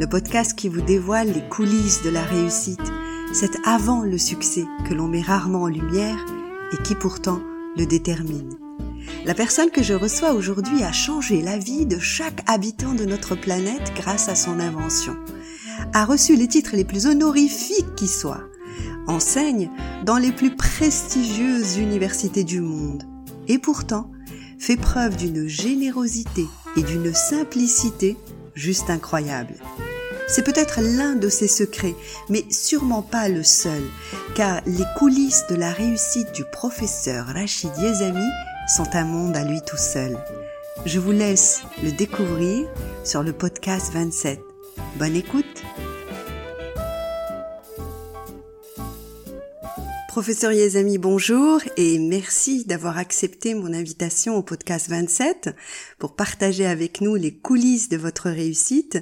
le podcast qui vous dévoile les coulisses de la réussite, c'est avant le succès que l'on met rarement en lumière et qui pourtant le détermine. La personne que je reçois aujourd'hui a changé la vie de chaque habitant de notre planète grâce à son invention. A reçu les titres les plus honorifiques qui soient. Enseigne dans les plus prestigieuses universités du monde. Et pourtant, fait preuve d'une générosité et d'une simplicité juste incroyable. C'est peut-être l'un de ses secrets, mais sûrement pas le seul, car les coulisses de la réussite du professeur Rachid Yezami sont un monde à lui tout seul. Je vous laisse le découvrir sur le podcast 27. Bonne écoute Professeur Yezami, bonjour et merci d'avoir accepté mon invitation au podcast 27 pour partager avec nous les coulisses de votre réussite.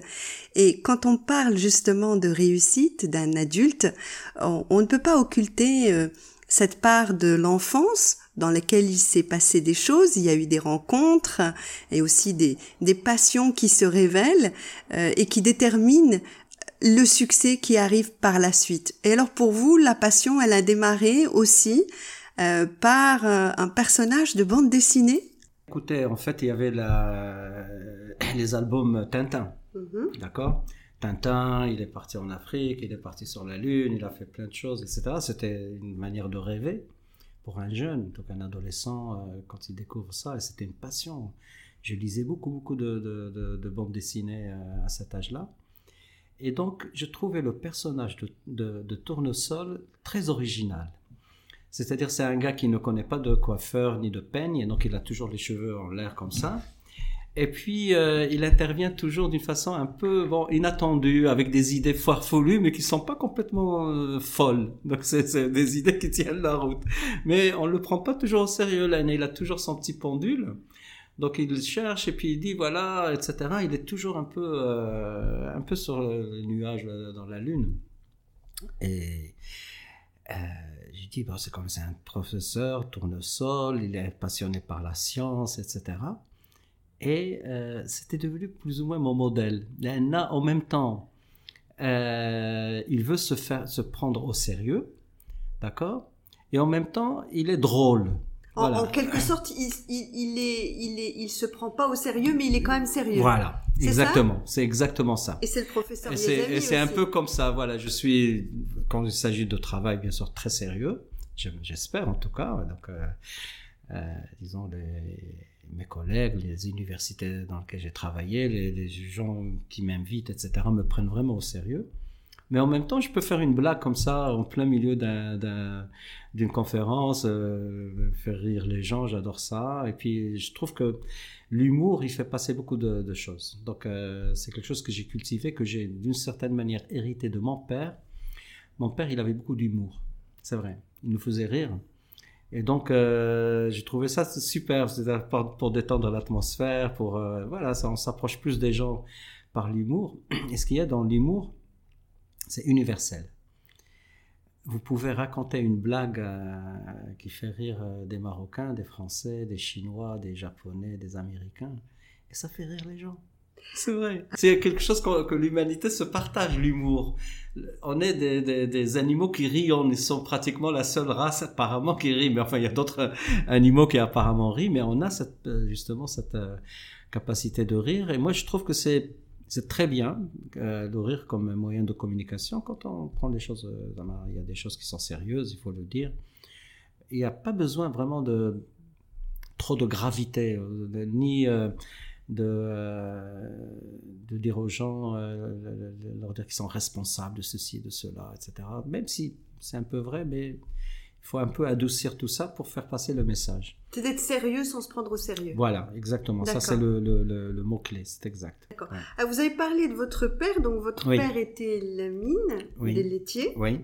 Et quand on parle justement de réussite d'un adulte, on, ne peut pas occulter euh, cette part de l'enfance dans laquelle il s'est passé des choses, il y a eu des rencontres et aussi des, des passions qui se révèlent euh, et qui déterminent le succès qui arrive par la suite. Et alors pour vous, la passion, elle a démarré aussi euh, par euh, un personnage de bande dessinée? Écoutez, en fait, il y avait la... les albums Tintin, mhm. d'accord? Tintin, il est parti en Afrique, il est parti sur la Lune, il a fait plein de choses, etc. C'était une manière de rêver pour un jeune, donc un adolescent, euh, quand il découvre ça, et c'était une passion. Je lisais beaucoup, beaucoup de, de, de bandes dessinées à cet âge-là. Et donc, je trouvais le personnage de, Tournesol très original. C'est-à-dire, c'est un gars qui ne connaît pas de coiffeur ni de peigne, et donc il a toujours les cheveux en l'air comme ça. Et puis, euh, il intervient toujours d'une façon un peu inattendue, avec des idées farfelues, mais qui sont pas complètement euh, folles. Donc, c'est des idées qui tiennent la route. Mais on le prend pas toujours au sérieux, là. Il a toujours son petit pendule. Donc il cherche et puis il dit voilà, etc. Il est toujours un peu, euh, un peu sur le nuage dans la lune. Et euh, je dis bon, c'est comme c'est un professeur tournesol, il est passionné par la science, etc. Et euh, c'était devenu plus ou moins mon modèle. Là, en même temps, euh, il veut se faire se prendre au sérieux, d'accord? Et en même temps, il est drôle. En, quelque sorte, il, il, est, il, est, il se prend pas au sérieux, mais il est quand même sérieux. Voilà, exactement. C'est exactement ça. Et c'est le professeur. Et c'est un peu comme ça. Voilà, je suis quand il s'agit de travail, bien sûr, très sérieux. J'espère en tout cas. Donc, euh, euh, disons les, mes collègues, les universités dans lesquelles j'ai travaillé, les, les gens qui m'invitent, etc., me prennent vraiment au sérieux. Mais en même temps, je peux faire une blague comme ça en plein milieu d'une conférence, euh, faire rire les gens, j'adore ça. Et puis, je trouve que l'humour, il fait passer beaucoup de, choses. Donc, euh, c'est quelque chose que j'ai cultivé, que j'ai d'une certaine manière hérité de mon père. Mon père, il avait beaucoup d'humour, c'est vrai. Il nous faisait rire. Et donc, euh, j'ai trouvé ça super, pour, pour détendre l'atmosphère, pour euh, voilà, ça, on s'approche plus des gens par l'humour. Et ce qu'il y a dans l'humour, c'est universel. Vous pouvez raconter une blague euh, qui fait rire euh, des Marocains, des Français, des Chinois, des Japonais, des Américains, et ça fait rire les gens. C'est vrai. C'est quelque chose que, l'humanité se partage, l'humour. On est des, animaux qui rient, on sont pratiquement la seule race apparemment qui rit, mais enfin il y a d'autres animaux qui apparemment rient, mais on a cette, euh, justement cette capacité de rire, et moi je trouve que c'est c'est très bien euh, de rire comme moyen de communication quand on prend des choses. Euh, il y a des choses qui sont sérieuses, il faut le dire. Il n'y a pas besoin vraiment de trop de gravité, euh, ni de, de dire aux gens, leur dire qu'ils sont responsables de ceci, de cela, etc. Même si c'est un peu vrai, mais faut un peu adoucir tout ça pour faire passer le message. C'est d'être sérieux sans se prendre au sérieux. Voilà, exactement. Ça, c'est le, le, le, mot-clé, c'est exact. D'accord. Ah, vous avez parlé de votre père, donc votre père était la mine des laitiers. Oui.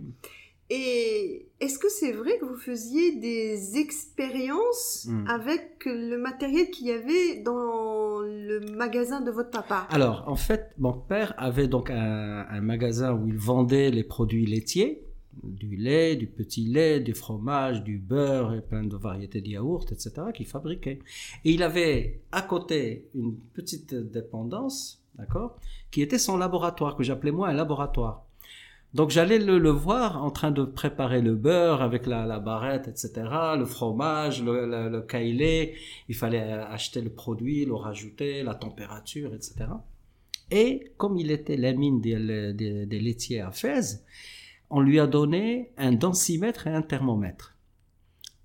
Et est-ce que c'est vrai que vous faisiez des expériences hmm. avec le matériel qu'il y avait dans le magasin de votre papa? Alors, en fait, mon père avait donc un, un magasin où il vendait les produits laitiers du lait, du petit lait, du fromage, du beurre et plein de variétés de yaourts, etc., qu'il fabriquait. Et il avait à côté une petite dépendance d'accord Qui était son laboratoire, que j'appelais moi un laboratoire. Donc j'allais le, voir en train de préparer le beurre avec la, barrette, etc., le fromage, le, le, caillé. Il fallait acheter le produit, le rajouter, la température, etc. Et comme il était la mine des, des, des laitiers à Fès, on lui a donné un densimètre et un thermomètre.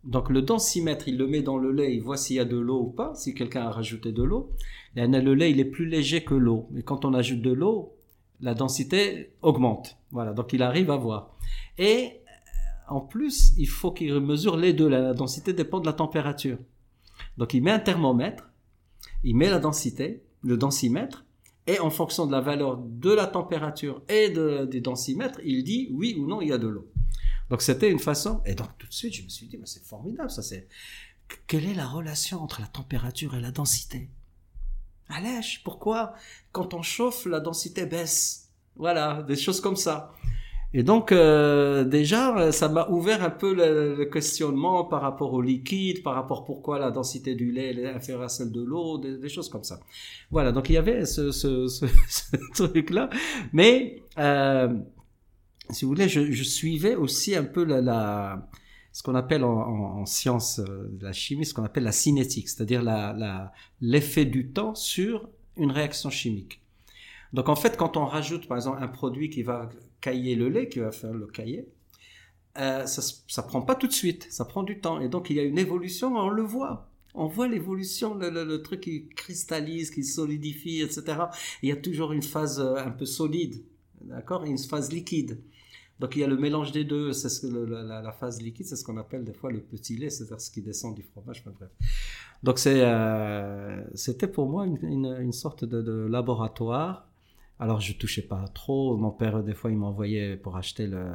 Donc le densimètre, il le met dans le lait, il voit s'il y a de l'eau ou pas, si quelqu'un a rajouté de l'eau. Le lait, il est plus léger que l'eau. Mais quand on ajoute de l'eau, la densité augmente. Voilà, donc il arrive à voir. Et euh, en plus, il faut qu'il mesure les deux. La densité dépend de la température. Donc il met un thermomètre, il met la densité, le densimètre, et en fonction de la valeur de la température et de, du densimètre, il dit oui ou non, il y a de l'eau. Donc c'était une façon, et donc tout de suite je me suis dit, c'est formidable, ça c'est... Quelle est la relation entre la température et la densité? Allège, pourquoi quand on chauffe, la densité baisse? Voilà, des choses comme ça. Et donc euh, déjà, ça m'a ouvert un peu le, questionnement par rapport au liquide, par rapport pourquoi la densité du lait est inférieure à celle de l'eau, des, choses comme ça. Voilà, donc il y avait ce, ce, ce, truc-là. Mais euh, si vous voulez, je, je, suivais aussi un peu la, la ce qu'on appelle en, en, en, science de la chimie, ce qu'on appelle la cinétique, c'est-à-dire l'effet du temps sur une réaction chimique. Donc en fait, quand on rajoute par exemple un produit qui va cailler le lait, qui va faire le cahier, euh, ça, ça prend pas tout de suite, ça prend du temps. Et donc il y a une évolution, on le voit. On voit l'évolution, le, truc qui cristallise, qui solidifie, etc. il y a toujours une phase euh, un peu solide, d'accord, et une phase liquide. Donc il y a le mélange des deux, c'est ce la, phase liquide, c'est ce qu'on appelle des fois le petit lait, c'est-à-dire ce qui descend du fromage, enfin, bref. Donc euh, c'était pour moi une, une, sorte de, laboratoire. Alors je touchais pas trop. Mon père des fois il m'envoyait pour acheter le,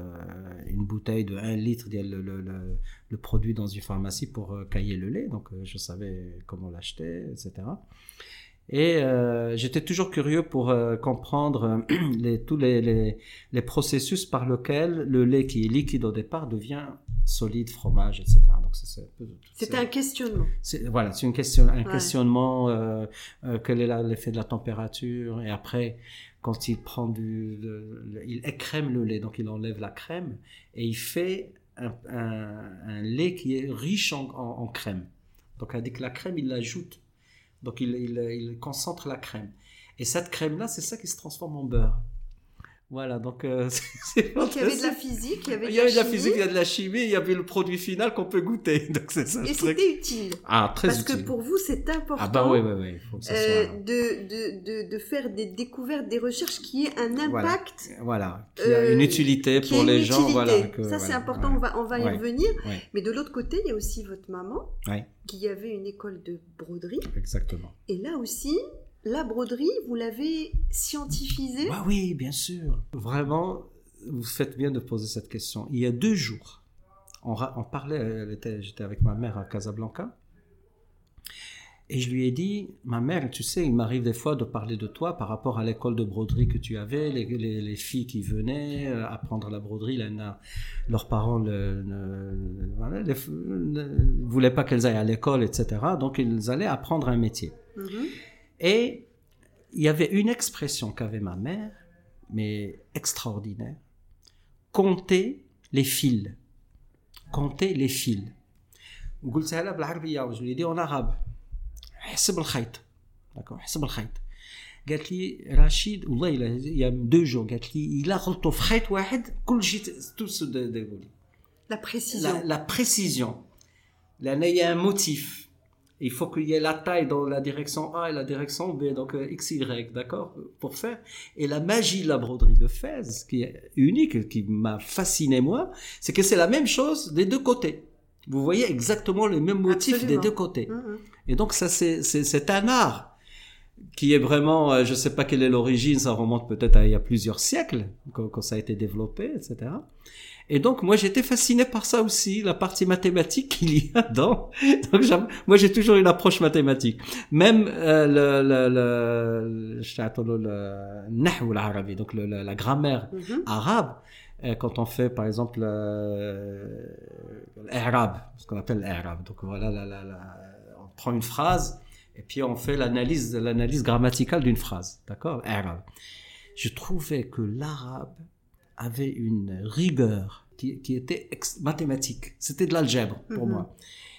une bouteille de 1 litre le, le, le, le produit dans une pharmacie pour euh, cailler le lait, donc euh, je savais comment l'acheter, etc. Et euh, j'étais toujours curieux pour euh, comprendre euh, les, tous les, les, les, processus par lesquels le lait qui est liquide au départ devient solide, fromage, etc. Donc c'était un questionnement. Voilà, c'est une question, un ouais. questionnement. Quel est l'effet de la température Et après, quand il prend du, il écrème le lait, donc il enlève la crème et il fait un, lait qui est riche en, crème. Donc avec la crème, il l'ajoute donc il, concentre la crème. Et cette crème-là, c'est ça qui se transforme en beurre. Voilà, donc euh, c'est Donc il y avait de la physique, il y avait de, il y avait de la, physique, il y a de la chimie, il y avait le produit final qu'on peut goûter. Donc c'est ça. Et c'était utile. Ah, très Parce utile. que pour vous, c'est important. Ah bah oui, oui, oui. Faut que ça euh, soit... de, de, de, de, faire des découvertes, des recherches qui aient un impact. Voilà, voilà. qui a une utilité pour les utilité. gens. Voilà, que, ça voilà. c'est important, on va, on va ouais. y revenir. Ouais. Mais de l'autre côté, il y a aussi votre maman qui avait une école de broderie. Exactement. Et là aussi, la broderie, vous l'avez scientifisée bah Oui, bien sûr. Vraiment, vous faites bien de poser cette question. Il y a deux jours, on, on parlait, j'étais avec ma mère à Casablanca, et je lui ai dit, ma mère, tu sais, il m'arrive des fois de parler de toi par rapport à l'école de broderie que tu avais, les, les, les filles qui venaient euh, apprendre la broderie, là, leurs parents ne, ne, ne, voulaient pas qu'elles aillent à l'école, etc. Donc ils allaient apprendre un métier. Mm -hmm. Et il y avait une expression qu'avait ma mère, mais extraordinaire. Compter les fils. Compter les fils. Je lui ai dit en arabe. حسب الخيط d'accord حسب الخيط قالت لي رشيد والله il y a deux jours قالت لي الا غلطوا في خيط واحد كل شيء tout se déroule la précision la, la précision لان il y a un motif il faut qu'il y ait la taille dans la direction A et la direction B, donc euh, X, Y, d'accord, pour faire. Et la magie de la broderie de Fès, qui est unique, qui m'a fasciné moi, c'est que c'est la même chose des deux côtés. Vous voyez exactement le même motif Absolument. des deux côtés. Mm -hmm. Et donc ça, c'est un art qui est vraiment, euh, je ne sais pas quelle est l'origine, ça remonte peut-être à il y a plusieurs siècles quand, quand, ça a été développé, etc. Et donc moi j'étais fasciné par ça aussi, la partie mathématique qu'il y a dans. Donc moi j'ai toujours une approche mathématique. Même euh, le, le, le, le, le donc le, la grammaire mm -hmm. arabe, euh, quand on fait par exemple l'arabe, ce qu'on appelle l'arabe. Donc voilà, la, la, la, on prend une phrase Et puis on fait l'analyse, l'analyse grammaticale d'une phrase, d'accord? Arabe. Je trouvais que l'arabe avait une rigueur qui, qui était mathématique. C'était de l'algèbre pour Mhm. moi.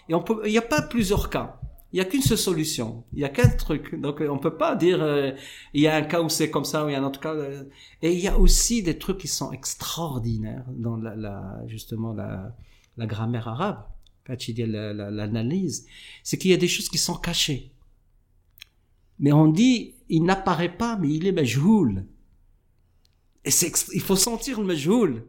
Et on peut, il n'y a pas plusieurs cas. Il n'y a qu'une seule solution. Il y a qu'un truc. Donc on peut pas dire euh, il y a un cas où c'est comme ça ou il y a un autre cas. euh, et il y a aussi des trucs qui sont extraordinaires dans la, la- justement la, la grammaire arabe. Quand tu dis la- la- l'analyse, c'est qu'il y a des choses qui sont cachées. Mais on dit, il n'apparaît pas, mais il est majhoul. Et il faut sentir le majhoul.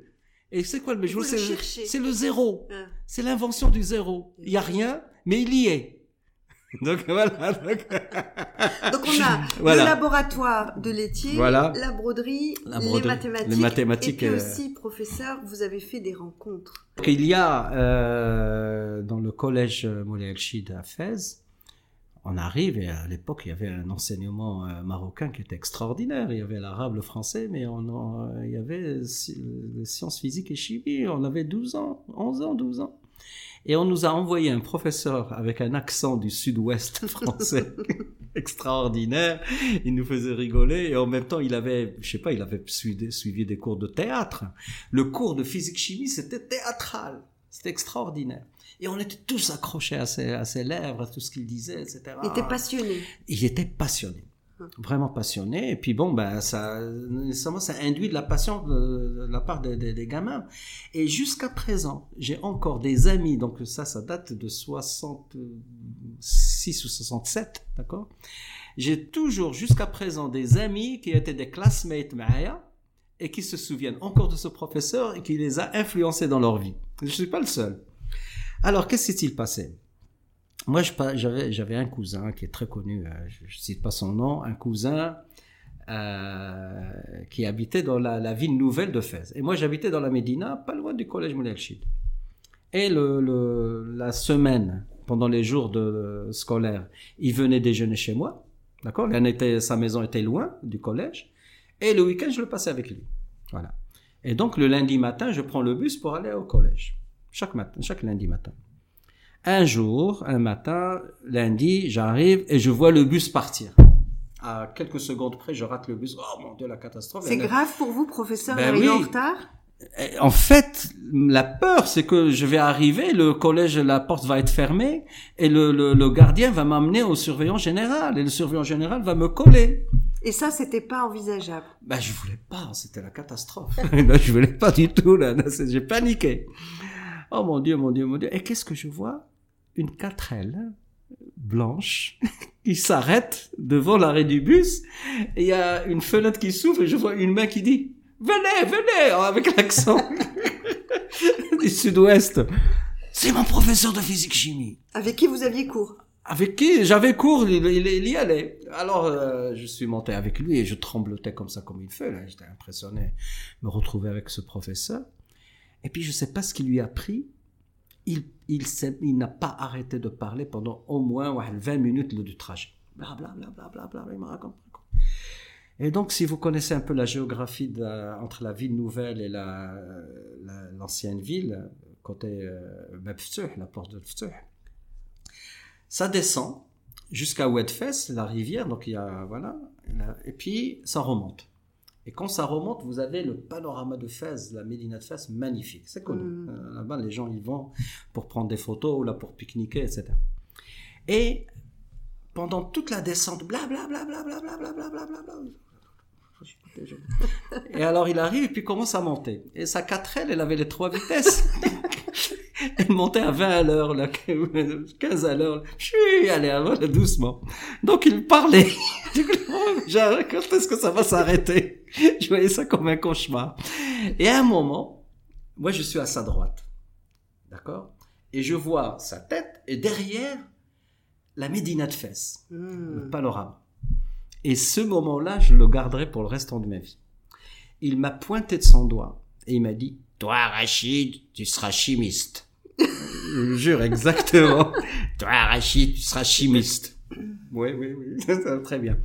Et c'est quoi le majhoul le C'est le zéro. Hein. C'est l'invention du zéro. Il y a rien, mais il y est. Donc voilà. donc- Donc on a Voilà. le laboratoire de laitier, Voilà. la broderie, La les mathématiques. les mathématiques, Et puis euh, aussi, professeur, vous avez fait des rencontres. Il y a euh, dans le collège Moulay El-Chid à Fès, on arrive et à l'époque il y avait un enseignement euh, marocain qui était extraordinaire. Il y avait l'arabe, le français, mais on, en- il y avait les sciences physiques et chimie. On avait 12 ans, 11 ans, 12 ans. Et on nous a envoyé un professeur avec un accent du sud-ouest français extraordinaire. Il nous faisait rigoler et en même temps il avait, je sais pas, il avait suivi, suivi des cours de théâtre. Le cours de physique-chimie c'était théâtral. C'était extraordinaire. Et on était tous accrochés à ses, à ses lèvres, à tout ce qu'il disait, etc. Il était passionné. Il était passionné. Hum. Vraiment passionné. Et puis bon, ben, ça, nécessairement, ça induit de la passion de, de la part des, des- des gamins. Et jusqu'à présent, j'ai encore des amis, donc ça, ça date de 66 ou 67, d'accord? J'ai toujours, jusqu'à présent, des amis qui étaient des classmates Maya et qui se souviennent encore de ce professeur et qui les a influencés dans leur vie. Je ne suis pas le seul. Alors, qu'est-ce qui s'est-il passé? Moi, j'avais un cousin qui est très connu, euh, je ne cite pas son nom, un cousin euh, qui habitait dans la, ville nouvelle de Fès. Et moi, j'habitais dans la Médina, pas loin du collège Moulay El-Chid. Et la semaine, pendant les jours de, scolaires, il venait déjeuner chez moi. D'accord? Sa maison était loin du collège. Et le week-end, je le passais avec lui. Voilà. Et donc, le lundi matin, je prends le bus pour aller au collège. Chaque matin, chaque lundi matin. Un jour, un matin, lundi, j'arrive et je vois le bus partir. À quelques secondes près, je rate le bus. Oh mon Dieu, la catastrophe. C'est grave pour vous, professeur, Ben oui. en retard? Et En fait, la peur, c'est que je vais arriver, le collège, la porte va être fermée, et le, le, le gardien va m'amener au surveillant général, et le surveillant général va me coller. Et ça, c'était pas envisageable? Ben, je voulais pas, c'était la catastrophe. là, je voulais pas du tout, là, j'ai paniqué. Oh mon Dieu, mon Dieu, mon Dieu. Et qu'est-ce que je vois? Une 4L blanche qui s'arrête devant l'arrêt du bus, il y a une fenêtre qui s'ouvre, et je vois une main qui dit Venez, venez Avec l'accent du sud-ouest. C'est mon professeur de physique-chimie Avec qui vous aviez cours? Avec qui? J'avais cours, il, il- il y allait. Alors, euh, je suis monté avec lui et je tremblotais comme ça, comme il fait. Là, j'étais impressionné de me retrouver avec ce professeur. Et puis, je sais pas ce qui lui a pris. Il, il, n'a pas arrêté de parler pendant au moins ouais, 20 minutes du trajet. Bla, bla, bla, bla, il me raconte. Et donc, si vous connaissez un peu la géographie la- entre la ville nouvelle et la- la- l'ancienne ville, côté euh, la porte de Ftouh, ça descend jusqu'à Ouedfès, la rivière, donc il y a, voilà, et puis ça remonte. Et quand ça remonte, vous avez le panorama de Fès, la Médina de Fès, magnifique. C'est connu. Mmh. Là-bas, les gens y vont pour prendre des photos, là pour pique-niquer, etc. Et pendant toute la descente, blablabla, blablabla, blablabla, blablabla. Et alors il arrive et puis commence à monter. Et sa 4L, elle avait les trois vitesses. elle montait à 20 à l'heure, 15 à l'heure. Je suis allé doucement. Donc il parlait. quand est-ce que ça va s'arrêter Je voyais ça comme un cauchemar. Et à un moment, moi je suis à sa droite. D'accord? Et je vois sa tête et derrière la Médina de Fès le Hmm. panorama. Et ce moment-là, je le garderai pour le restant de ma vie. Il m'a pointé de son doigt et il m'a dit Toi, Rachid, tu seras chimiste. je vous jure, exactement. Toi, Rachid, tu seras chimiste. Oui, oui, oui, très bien.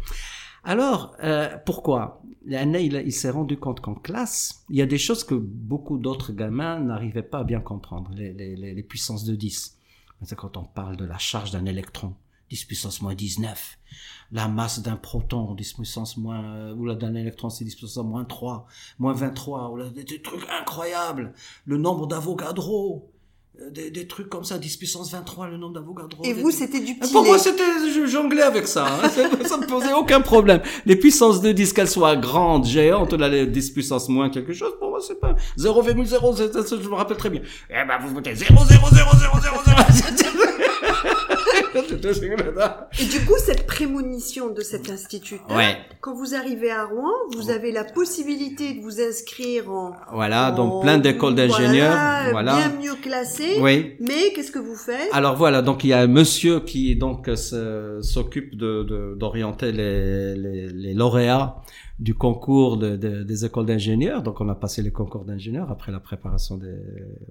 Alors, euh, pourquoi? L'année, il, s'est rendu compte qu'en classe, il y a des choses que beaucoup d'autres gamins n'arrivaient pas à bien comprendre, les, puissances de 10. C'est quand on parle de la charge d'un électron. 10 puissance moins 19. La masse d'un proton, 10 puissance moins, euh, ou la d'un électron, c'est 10 puissance moins 3, moins 23, ou là, des, trucs incroyables. Le nombre d'Avogadro, euh, des, des, trucs comme ça, 10 puissance 23, le nombre d'Avogadro. Et vous, c'était du petit Pour moi, c'était, je jonglais avec ça. Hein. ça me posait aucun problème. Les puissances de 10, qu'elles soient grandes, géantes, là, les 10 puissance moins quelque chose, pour moi, c'est pas 0,0, je me rappelle très bien. Eh ben, vous mettez 0, 0, 0, 0, 0, 0. Et du coup, cette prémonition de cet institut, ouais. quand vous arrivez à Rouen, vous avez la possibilité de vous inscrire en... Voilà, donc plein d'écoles d'ingénieurs. Voilà, voilà, Bien mieux classées. Oui. Mais qu'est-ce que vous faites? Alors voilà, donc il y a un monsieur qui donc s'occupe de d'orienter les, les, les lauréats du concours de, de, des écoles d'ingénieurs. Donc, on a passé les concours d'ingénieurs après la préparation des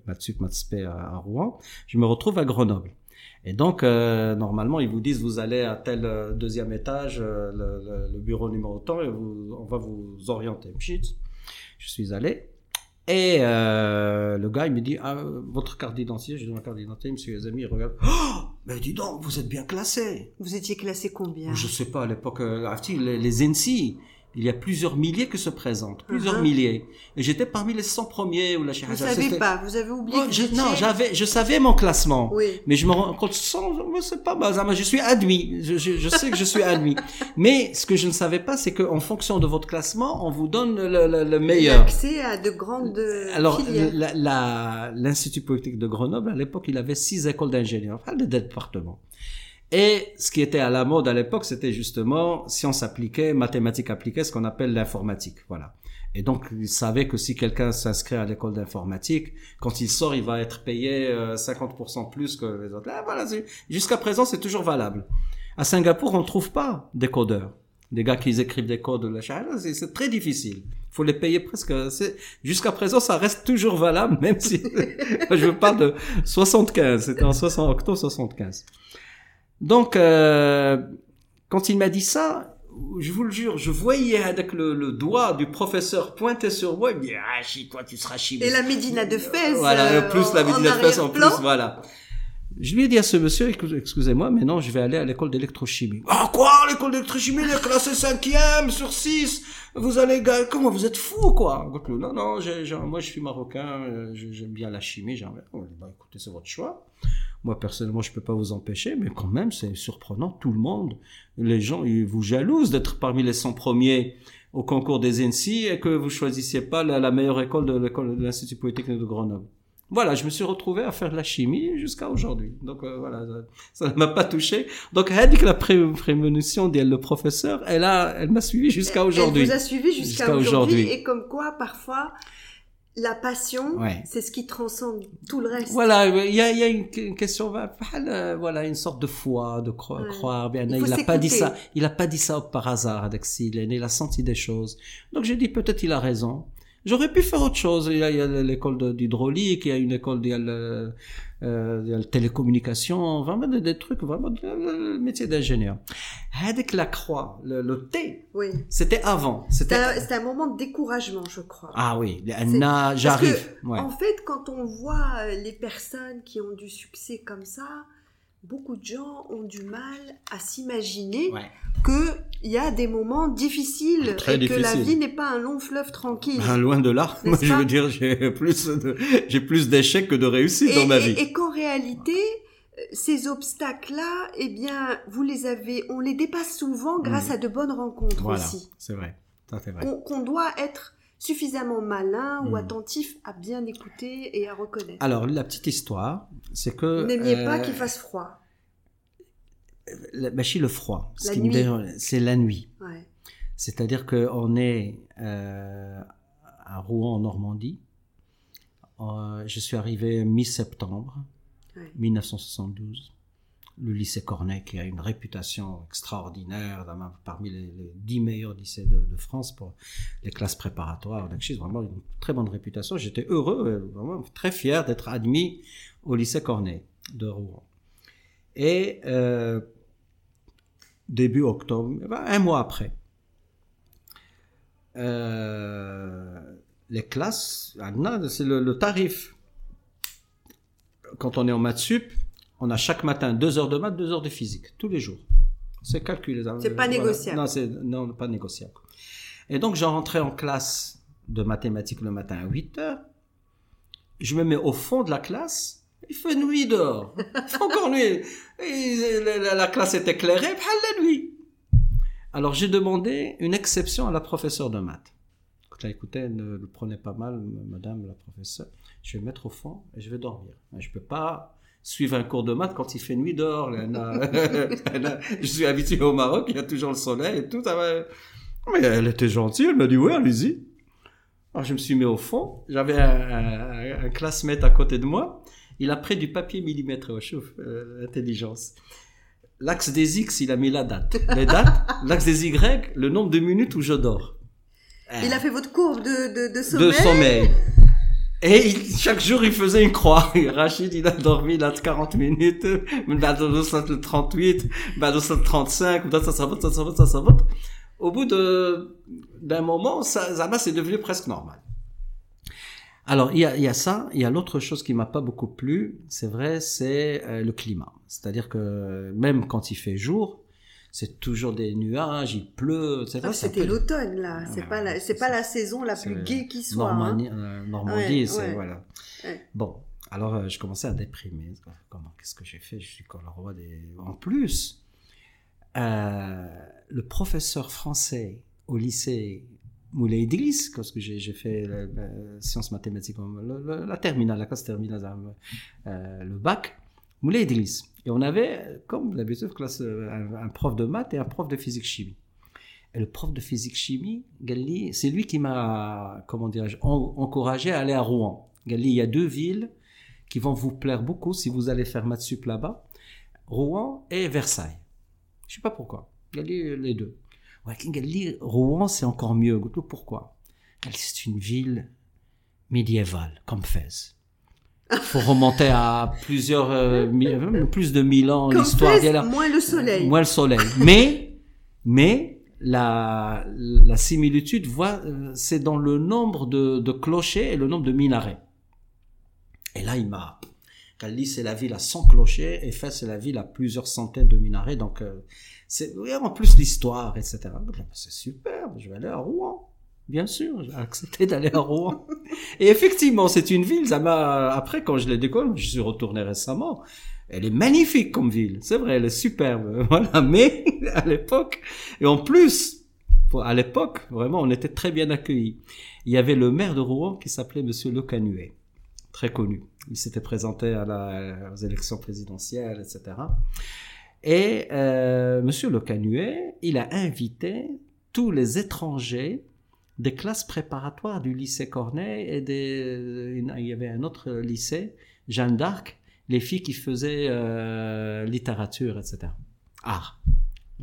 Matsup, Matspé à, à Rouen. Je me retrouve à Grenoble. Et donc, euh, normalement, ils vous disent, vous allez à tel euh, deuxième étage, euh, le, bureau numéro temps, et vous, on va vous orienter. Je suis allé. Et euh, le gars, il me dit, ah, votre carte d'identité, j'ai ma carte d'identité, monsieur les amis, il regarde, oh, mais dis donc, vous êtes bien classé. Vous étiez classé combien? Je sais pas, à l'époque, euh, les, les NC, il y a plusieurs milliers qui se présentent, plusieurs Uh-huh. uh -huh. milliers. Et j'étais parmi les 100 premiers ou la Vous savez pas, vous avez oublié. Oh, que je, vous non, j'avais, je savais mon classement. Oui. Mais je me rends compte, sans, c'est pas moi, je suis admis. Je, je, je sais que je suis admis. Mais ce que je ne savais pas, c'est qu'en fonction de votre classement, on vous donne le, le, le meilleur. Accès à de grandes Alors, l'Institut politique de Grenoble, à l'époque, il avait six écoles d'ingénieurs, enfin, des départements. Et ce qui était à la mode à l'époque, c'était justement sciences appliquées, mathématiques appliquées, ce qu'on appelle l'informatique. Voilà. Et donc, il savait que si quelqu'un s'inscrit à l'école d'informatique, quand il sort, il va être payé euh, 50% plus que les autres. Là, voilà, jusqu'à présent, c'est toujours valable. À Singapour, on ne trouve pas des codeurs. Des gars qui écrivent des codes, c'est très difficile. faut les payer presque. c'est- Jusqu'à présent, ça reste toujours valable, même si je parle de 75. C'était en 60, octobre 75. Donc, euh, quand il m'a dit ça, je vous le jure, je voyais avec le, le doigt du professeur pointer sur moi, il me dit, ah, chi, toi, tu seras chimiste. Et la Médina de Fès. Voilà, euh, en plus la Médina de Fès en plus, voilà. Je lui ai dit à ce monsieur, écoute, excusez-moi, mais non, je vais aller à l'école d'électrochimie. Ah quoi, l'école d'électrochimie, elle est classée cinquième sur 6 Vous allez, comment, vous êtes fou, quoi? Donc, Non, non, j'ai- j'ai- moi je suis marocain, euh, je- j'aime bien la chimie, j'ai envie- Oh, bah, écoutez, c'est votre choix. Moi, personnellement, je peux pas vous empêcher, mais quand même, c'est surprenant, tout le monde, les gens, ils vous jalousent d'être parmi les 100 premiers au concours des ENSI et que vous choisissiez pas la, la meilleure école de l'école de l'Institut Polytechnique de Grenoble. Voilà, je me suis retrouvé à faire de la chimie jusqu'à aujourd'hui. Donc euh, voilà, ça- ne m'a pas touché. Donc elle dit que la pré prémonition dit le professeur, elle a, elle m'a suivi jusqu'à aujourd'hui. Elle vous a suivi jusqu'à aujourd'hui. Et comme quoi, parfois, la passion, Ouais. c'est ce qui transcende tout le reste. Voilà, il y a, y a une, une question, euh, voilà, une sorte de foi, de cro Ouais. croire. Bien, Il n'a pas dit ça, il a pas dit ça par hasard, Alexis. Il, est né, il a senti des choses. Donc j'ai dit peut-être il a raison. J'aurais pu faire autre chose. Il y a, l'école de- d'hydraulique, il y a une école, le, euh, télécommunication, vraiment des, des trucs, vraiment le, métier d'ingénieur. Avec la croix, le, le T, Oui. c'était avant. C'était un, un moment de découragement, je crois. ah oui, j'arrive. Ouais. En fait, quand on voit euh, les personnes qui ont du succès comme ça, beaucoup de gens ont du mal à s'imaginer Ouais. qu'il y a des moments difficiles Très et que la vie n'est pas un long fleuve tranquille. Ben, loin de là. Moi, je veux dire, j'ai plus de, j'ai plus d'échecs que de réussites dans ma vie. et qu'en réalité, euh, ces obstacles-là, eh bien, vous les avez, on les dépasse souvent grâce Mhm. à de bonnes rencontres Voilà, aussi. c'est vrai. Ça, c'est vrai. Qu'on qu'on doit être suffisamment malin ou Mhm. attentif à bien écouter et à reconnaître. Alors, la petite histoire, c'est que... Vous n'aimiez pas euh, qu'il fasse froid. la- chez le froid, ce c'est la nuit. Ouais. C'est-à-dire qu'on est euh, à Rouen, en Normandie. Euh, je suis arrivé mi-septembre Ouais. 1972. Le lycée Cornet, qui a une réputation extraordinaire, parmi les, 10 meilleurs lycées de, France pour les classes préparatoires, donc j'ai vraiment une très bonne réputation. J'étais heureux, euh, vraiment très fier d'être admis au lycée Cornet de Rouen. Et euh, début octobre, ben, un mois après, euh, les classes, c'est le tarif. Quand on est en maths sup, on a chaque matin deux heures de maths, deux heures de physique, tous les jours. C'est calculé. C'est pas négociable. Non, c'est non, pas négociable. Et donc, j'en rentrais en classe de mathématiques le matin à 8 heures. Je me mets au fond de la classe. Il fait nuit dehors. Il fait encore nuit. Et la, la classe est éclairée. la nuit. Alors, j'ai demandé une exception à la professeure de maths. Écoutait, ne le prenait pas mal, madame la professeure. Je vais me mettre au fond et je vais dormir. Je peux pas suivre un cours de maths quand il fait nuit dehors. je suis habitué au Maroc, il y a toujours le soleil et tout. Mais elle était gentille, elle m'a dit ouais, allez-y. Alors je me suis mis au fond, j'avais un, un, classmate à côté de moi. Il a pris du papier millimètre au chauffe, euh, intelligence. L'axe des X, il a mis la date. Les dates, l'axe des Y, le nombre de minutes où je dors. Il a fait votre courbe de, de, de sommeil. De sommeil. Et chaque jour, il faisait une croix. Rachid, il a dormi là 40 minutes. Bah, 38, bah, 35, bah, ça, ça va, ça, ça va, ça, ça va. Au bout de, d'un moment, ça, ça c'est devenu presque normal. Alors, il y a, il y a ça. Il y a l'autre chose qui m'a pas beaucoup plu. C'est vrai, c'est euh, le climat. C'est-à-dire que même quand il fait jour, c'est toujours des nuages, il pleut, etc. Ah, c'était l'automne là, c'est pas la, c'est pas la saison la plus gaie qui soit. Normandie, hein. euh, Normandie c'est voilà. Bon, alors euh, je commençais à déprimer. Comment, qu'est-ce que j'ai fait? Je suis comme le roi des. En plus, euh, le professeur français au lycée Moulay Idriss, parce que j'ai fait la, sciences mathématiques, la terminale, la classe terminale, le bac, Moulay Idriss? Et on avait, comme d'habitude, classe, un, un, prof de maths et un prof de physique-chimie. Et le prof de physique-chimie, c'est lui qui m'a, comment dirais-je, encouragé à aller à Rouen. Gali, il y a deux villes qui vont vous plaire beaucoup si vous allez faire maths sup là-bas. Rouen et Versailles. Je sais pas pourquoi. Gali, les deux. Ouais, Gali, Rouen, c'est encore mieux. Pourquoi? C'est une ville médiévale, comme Fès faut remonter à plusieurs euh, euh, plus de mille ans l'histoire moins le soleil. Moins le soleil. Mais mais la la similitude euh, c'est dans le nombre de, de clochers et le nombre de minarets et là il m'a Cali c'est la ville à 100 clochers et Fès c'est la ville à plusieurs centaines de minarets donc c'est vraiment plus l'histoire etc c'est super je vais aller à Rouen Bien sûr, j'ai accepté d'aller à Rouen. Et effectivement, c'est une ville, ça m'a, après, quand je l'ai découvert, je suis retourné récemment. Elle est magnifique comme ville. C'est vrai, elle est superbe. Voilà. Mais, à l'époque, et en plus, à l'époque, vraiment, on était très bien accueillis. Il y avait le maire de Rouen qui s'appelait Monsieur Le Canuet. Très connu. Il s'était présenté à la, aux élections présidentielles, etc. Et, euh, Monsieur Le Canuet, il a invité tous les étrangers des classes préparatoires du lycée Corneille et des, il y avait un autre lycée, Jeanne d'Arc, les filles qui faisaient euh, littérature, etc. Art,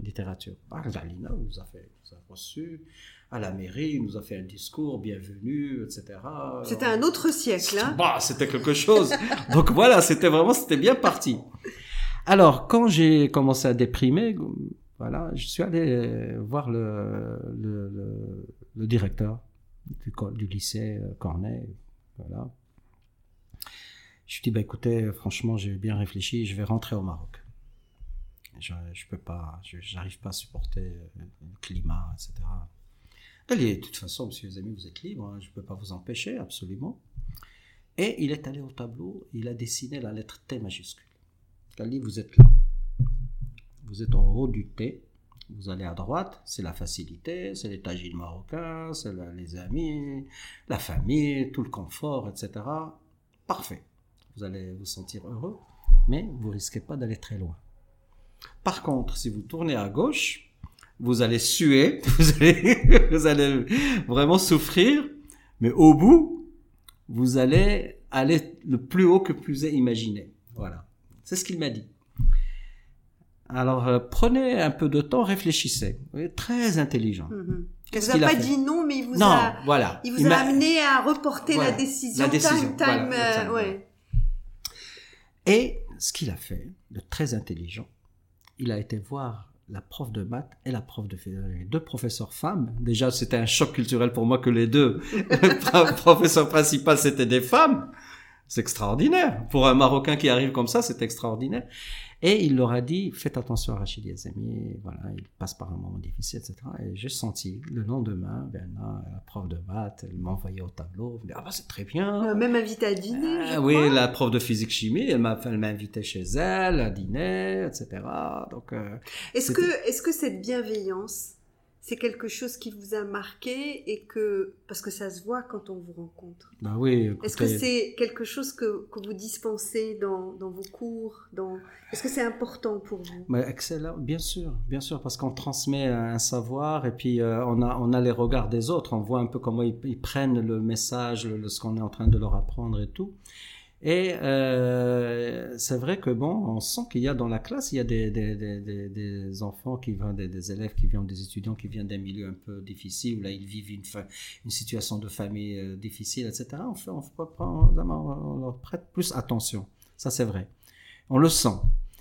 littérature. Zalina nous a fait, nous a reçu à la mairie, il nous a fait un discours, bienvenue, etc. C'était un autre siècle, hein bah, C'était quelque chose. Donc voilà, c'était vraiment, c'était bien parti. Alors, quand j'ai commencé à déprimer, voilà, je suis allé voir le, le, le, le directeur du, lycée euh, Cornet. Voilà. Je lui dis, bah, écoutez, franchement, j'ai bien réfléchi, je vais rentrer au Maroc. Je, je peux pas, j'arrive pas à supporter euh, le climat, etc. Dit, de toute façon, monsieur les amis, vous êtes libre, hein, je peux pas vous empêcher, absolument. Et il est allé au tableau, il a dessiné la lettre T majuscule. Elle dit, vous êtes là. Vous êtes en haut du T. Vous allez à droite, c'est la facilité, c'est les tagines marocains, c'est les amis, la famille, tout le confort, etc. Parfait. Vous allez vous sentir heureux, mais vous risquez pas d'aller très loin. Par contre, si vous tournez à gauche, vous allez suer, vous allez, vraiment souffrir, mais au bout, vous allez aller le plus haut que vous avez imaginé. Voilà. C'est ce qu'il m'a dit. Alors, euh, prenez un peu de temps, réfléchissez. Vous très intelligent. Mm -hmm. vous a pas dit non, mais il vous a, voilà. il vous a amené à reporter la décision. La décision. Time, time, euh, ouais. Et ce qu'il a fait, de très intelligent, il a été voir la prof de maths et la prof de philosophie, deux professeurs femmes. Déjà, c'était un choc culturel pour moi que les deux professeurs principaux c'était des femmes. C'est extraordinaire. Pour un Marocain qui arrive comme ça, c'est extraordinaire. Et il leur a dit, faites attention à Rachid Yazemi, voilà, il passe par un moment difficile, etc. Et j'ai senti, le lendemain, ben, la prof de maths, elle m'a envoyé au tableau, elle ah bah c'est très bien. Même invité à dîner, ah, Oui, la prof de physique-chimie, elle m'a invité chez elle à dîner, etc. Donc, euh, est-ce que, est-ce que cette bienveillance, c'est quelque chose qui vous a marqué et que parce que ça se voit quand on vous rencontre. Bah oui. Est-ce que c'est quelque chose que, que vous dispensez dans, dans, vos cours dans... Est-ce que c'est important pour vous? Bah, Excellent, bien sûr, bien sûr, parce qu'on transmet un savoir et puis euh, on, a, on a les regards des autres, on voit un peu comment ils, prennent le message, le, ce qu'on est en train de leur apprendre et tout. Et euh, c'est vrai que bon, on sent qu'il y a dans la classe, il y a des, des, des, des enfants qui viennent, des, élèves qui viennent, des étudiants qui viennent d'un milieu un peu difficile, où là ils vivent une, une situation de famille euh, difficile, etc. On, fait, on, on, leur prête plus attention. Ça c'est vrai. On le sent.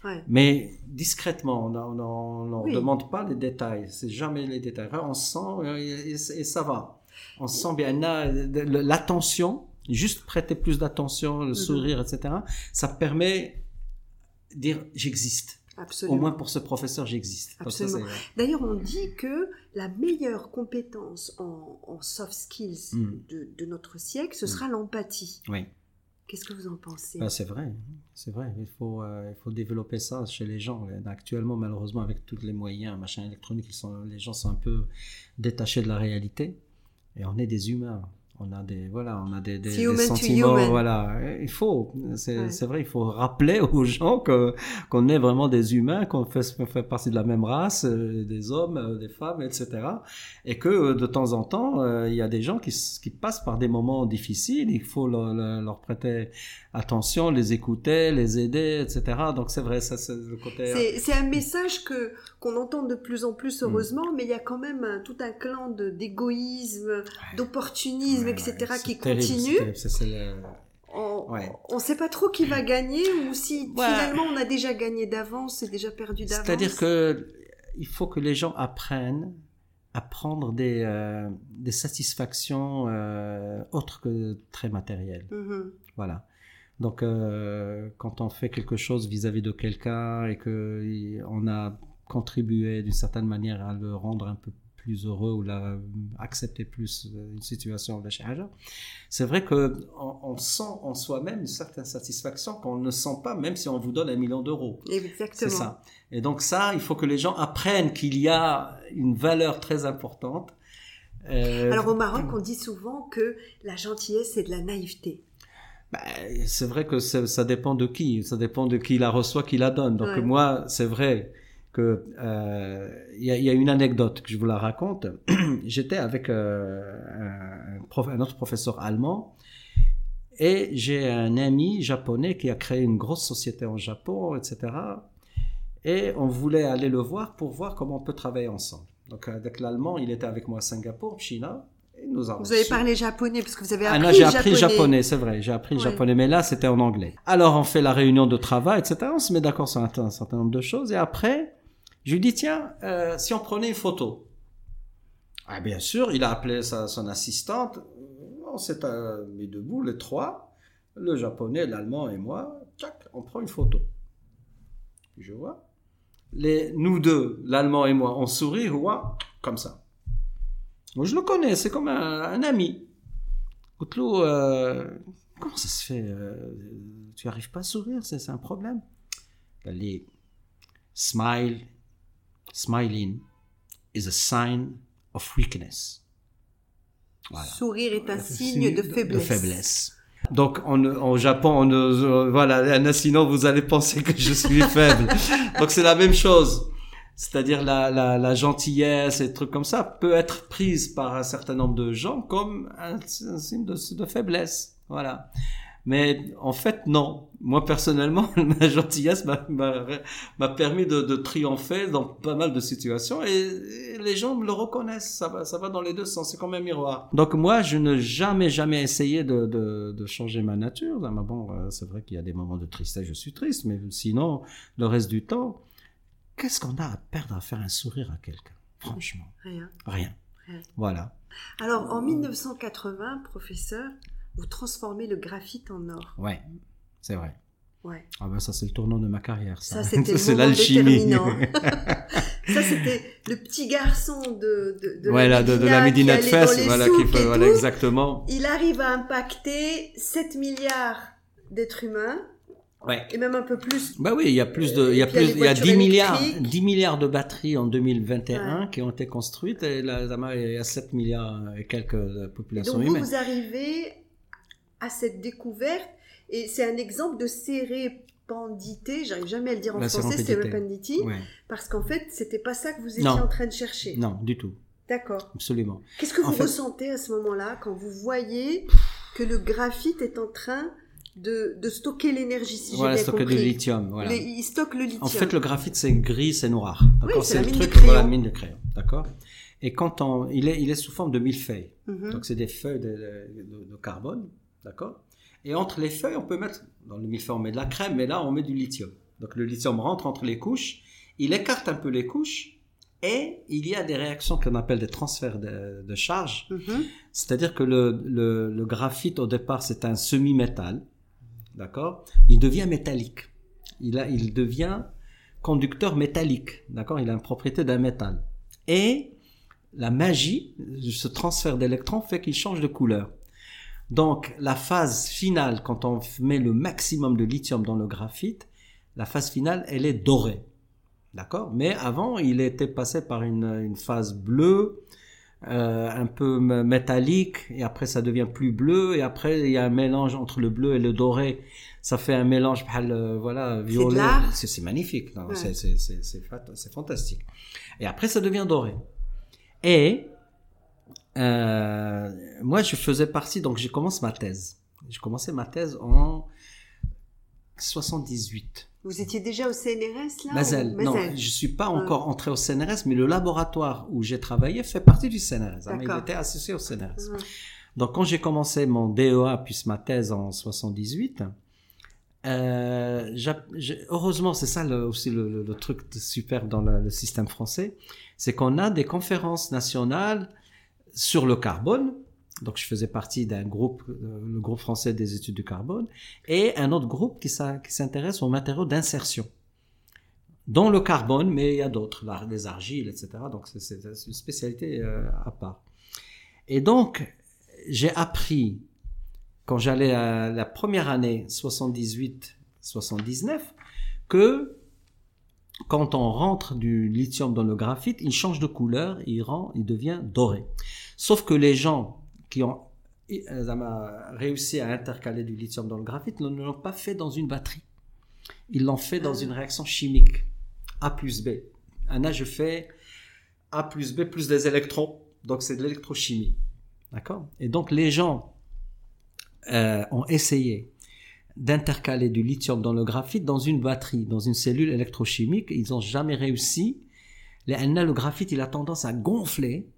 Ouais. Mais discrètement, on ne leur demande pas les détails. C'est jamais les détails. On sent euh, et, et ça va. On sent bien l'attention juste prêter plus d'attention, le mhm. sourire, etc., ça permet de dire j'existe. Absolument. Au moins pour ce professeur, j'existe. Absolument. D'ailleurs, on dit que la meilleure compétence en, soft skills mm. de, notre siècle, ce mm. sera l'empathie. Oui. Qu'est-ce que vous en pensez? Ben, C'est vrai, c'est vrai. Il faut, euh, il faut développer ça chez les gens. Actuellement, malheureusement, avec tous les moyens, machin électronique, ils sont, les gens sont un peu détachés de la réalité. Et on est des humains on a des voilà on a des, des, sentiments voilà. Il faut c'est vrai il faut rappeler aux gens que qu'on est vraiment des humains qu'on fait, fait partie de la même race euh, des hommes euh, des femmes etc et que euh, de temps en temps il y a des gens qui, qui passent par des moments difficiles. Il faut leur, leur prêter attention les écouter les aider etc donc c'est vrai ça c'est le côté c'est un message que qu'on entend de plus en plus hmm. heureusement mais il y a quand même tout un clan d'égoïsme d'opportunisme etc., qui continue. On ne sait pas trop qui va gagner ou si finalement on a déjà gagné d'avance et déjà perdu d'avance. C'est-à-dire que il faut que les gens apprennent à prendre des, euh, des satisfactions euh, autres que très matérielles. Mm-hmm. Voilà. Donc, euh, quand on fait quelque chose vis-à-vis de quelqu'un et que on a contribué d'une certaine manière à le rendre un peu plus heureux ou la, accepter plus euh, une situation de la c'est vrai que on, sent en soi-même une certaine satisfaction qu'on ne sent pas même si on vous donne un million d'euros. Exactement. C'est ça. Et donc ça, il faut que les gens apprennent qu'il y a une valeur très importante. Euh, Alors au Maroc, on dit souvent que la gentillesse, c'est de la naïveté. Bah, c'est vrai que ça dépend de qui, ça dépend de qui la reçoit, qui la donne. Donc moi, c'est vrai que euh, il y, a une anecdote que je vous la raconte. J'étais avec euh, un, autre professeur allemand et j'ai un ami japonais qui a créé une grosse société en Japon, etc. Et on voulait aller le voir pour voir comment on peut travailler ensemble. Donc avec l'allemand, il était avec moi à Singapour, China. Et nous vous avez parlé japonais parce que vous avez appris ah non, j'ai appris japonais, c'est vrai, j'ai appris japonais, mais là c'était en anglais. Alors on fait la réunion de travail, etc. On se met d'accord sur un certain nombre de choses et après je lui dis, tiens, euh, si on prenait une photo. Ah, bien sûr, il a appelé sa, son assistante. On s'est euh, mis debout, les trois, le japonais, l'allemand et moi. Tac, on prend une photo. Je vois. Les, nous deux, l'allemand et moi, on sourit, comme ça. Moi, je le connais, c'est comme un, ami. Outlou, euh, comment ça se fait Tu arrives pas à sourire, c'est un problème? Les smile Smiling is a sign of weakness. Sourire est un signe de faiblesse. Donc en, au Japon, on, euh, voilà, sinon vous allez penser que je suis faible. Donc c'est la même chose. C'est-à-dire la, la, la, gentillesse et trucs comme ça peut être prise par un certain nombre de gens comme un, signe de, de, faiblesse. Voilà. Mais en fait, non. Moi, personnellement, ma gentillesse m'a permis de, de, triompher dans pas mal de situations et, les gens me le reconnaissent. Ça va, ça va dans les deux sens. C'est comme un miroir. Donc moi, je ne jamais, jamais essayé de, de, de changer ma nature. Mais bon, euh, c'est vrai qu'il y a des moments de tristesse, je suis triste, mais sinon, le reste du temps, qu'est-ce qu'on a à perdre à faire un sourire à quelqu'un? Franchement. Rien. Rien. Rien. Voilà. Alors, en 1980, professeur, vous transformez le graphite en or. Ouais, c'est vrai. Ouais. Ah ben ça c'est le tournant de ma carrière. Ça, Ça, c'était c'est l'alchimie. Ça, c'était le petit garçon de, de, de voilà, de, de la Médina Medina qui de voilà, voilà, tout. exactement. Il arrive à impacter 7 milliards d'êtres humains, Ouais. et même un peu plus. Bah oui, il y a plus de, il y a plus, il y a voitures 10 milliards, électriques. 10 milliards de batteries en 2021 qui ont été construites et là, il y a 7 milliards et quelques de Et population donc vous, humaine. vous arrivez à cette découverte, et c'est un exemple de sérépandité, j'arrive jamais à le dire en La français, sérépandity, Ouais. parce qu'en fait, c'était pas ça que vous étiez Non. en train de chercher. Non, du tout, D'accord. absolument. Qu'est-ce que En vous fait- ressentez à ce moment-là quand vous voyez que le graphite est en train de, de stocker l'énergie, si Voilà, j'ai bien stocker compris du lithium, voilà. Il stocke le lithium. En fait, le graphite, c'est gris, c'est noir. D'accord, c'est la le truc, crayon. voilà, la mine de crayon. D'accord. Et quand on, il est, il est sous forme de millefeuilles. Mhm. Donc, c'est des feuilles de, de- de carbone. D'accord? Et entre les feuilles, on peut mettre, dans le millefeuille, on met de la crème, mais là, on met du lithium. Donc, le lithium rentre entre les couches. Il écarte un peu les couches. Et il y a des réactions qu'on appelle des transferts de, de charge. Mhm. C'est-à-dire que le, le, le graphite, au départ, c'est un semi-métal. D'accord? Il devient métallique. Il, a, il devient conducteur métallique. D'accord? Il a une propriété d'un métal. Et la magie, ce transfert d'électrons fait qu'il change de couleur. Donc, la phase finale, quand on met le maximum de lithium dans le graphite, la phase finale, elle est dorée. D'accord? Mais avant, il était passé par une, une phase bleue, euh, un peu métallique, et après ça devient plus bleu, et après il y a un mélange entre le bleu et le doré. Ça fait un mélange, euh, voilà, violet. C'est magnifique, Ouais. c'est fantastique. Et après ça devient doré. Et euh, moi je faisais partie, donc j'ai commencé ma thèse. J'ai commencé ma thèse en 78. Vous étiez déjà au CNRS là Mazel. ou- Non, je suis pas Ouais. encore entré au CNRS, mais le laboratoire où j'ai travaillé fait partie du CNRS. hein, mais il était associé au CNRS. Ouais. Donc quand j'ai commencé mon DEA puis ma thèse en 78, euh, j'ai- heureusement c'est ça le- aussi le, le- le truc super dans le système français, c'est qu'on a des conférences nationales sur le carbone. Donc je faisais partie d'un groupe, euh, le groupe français des études du carbone, et un autre groupe qui s'intéresse aux matériaux d'insertion dont le carbone, mais il y a d'autres, les argiles, etc. Donc c'est une spécialité euh, à part. Et donc, j'ai appris, quand j'allais à la première année, 78-79, que quand on rentre du lithium dans le graphite, il change de couleur, il, devient doré. Sauf que les gens qui ont euh, réussi à intercaler du lithium dans le graphite ne l'ont pas fait dans une batterie. Ils l'ont fait dans une réaction chimique. A plus B. Anna, je fais A plus B plus des électrons. Donc c'est de l'électrochimie. D'accord? Et donc les gens euh, ont essayé d'intercaler du lithium dans le graphite dans une batterie, dans une cellule électrochimique. Ils n'ont jamais réussi. Le graphite, il a tendance à gonfler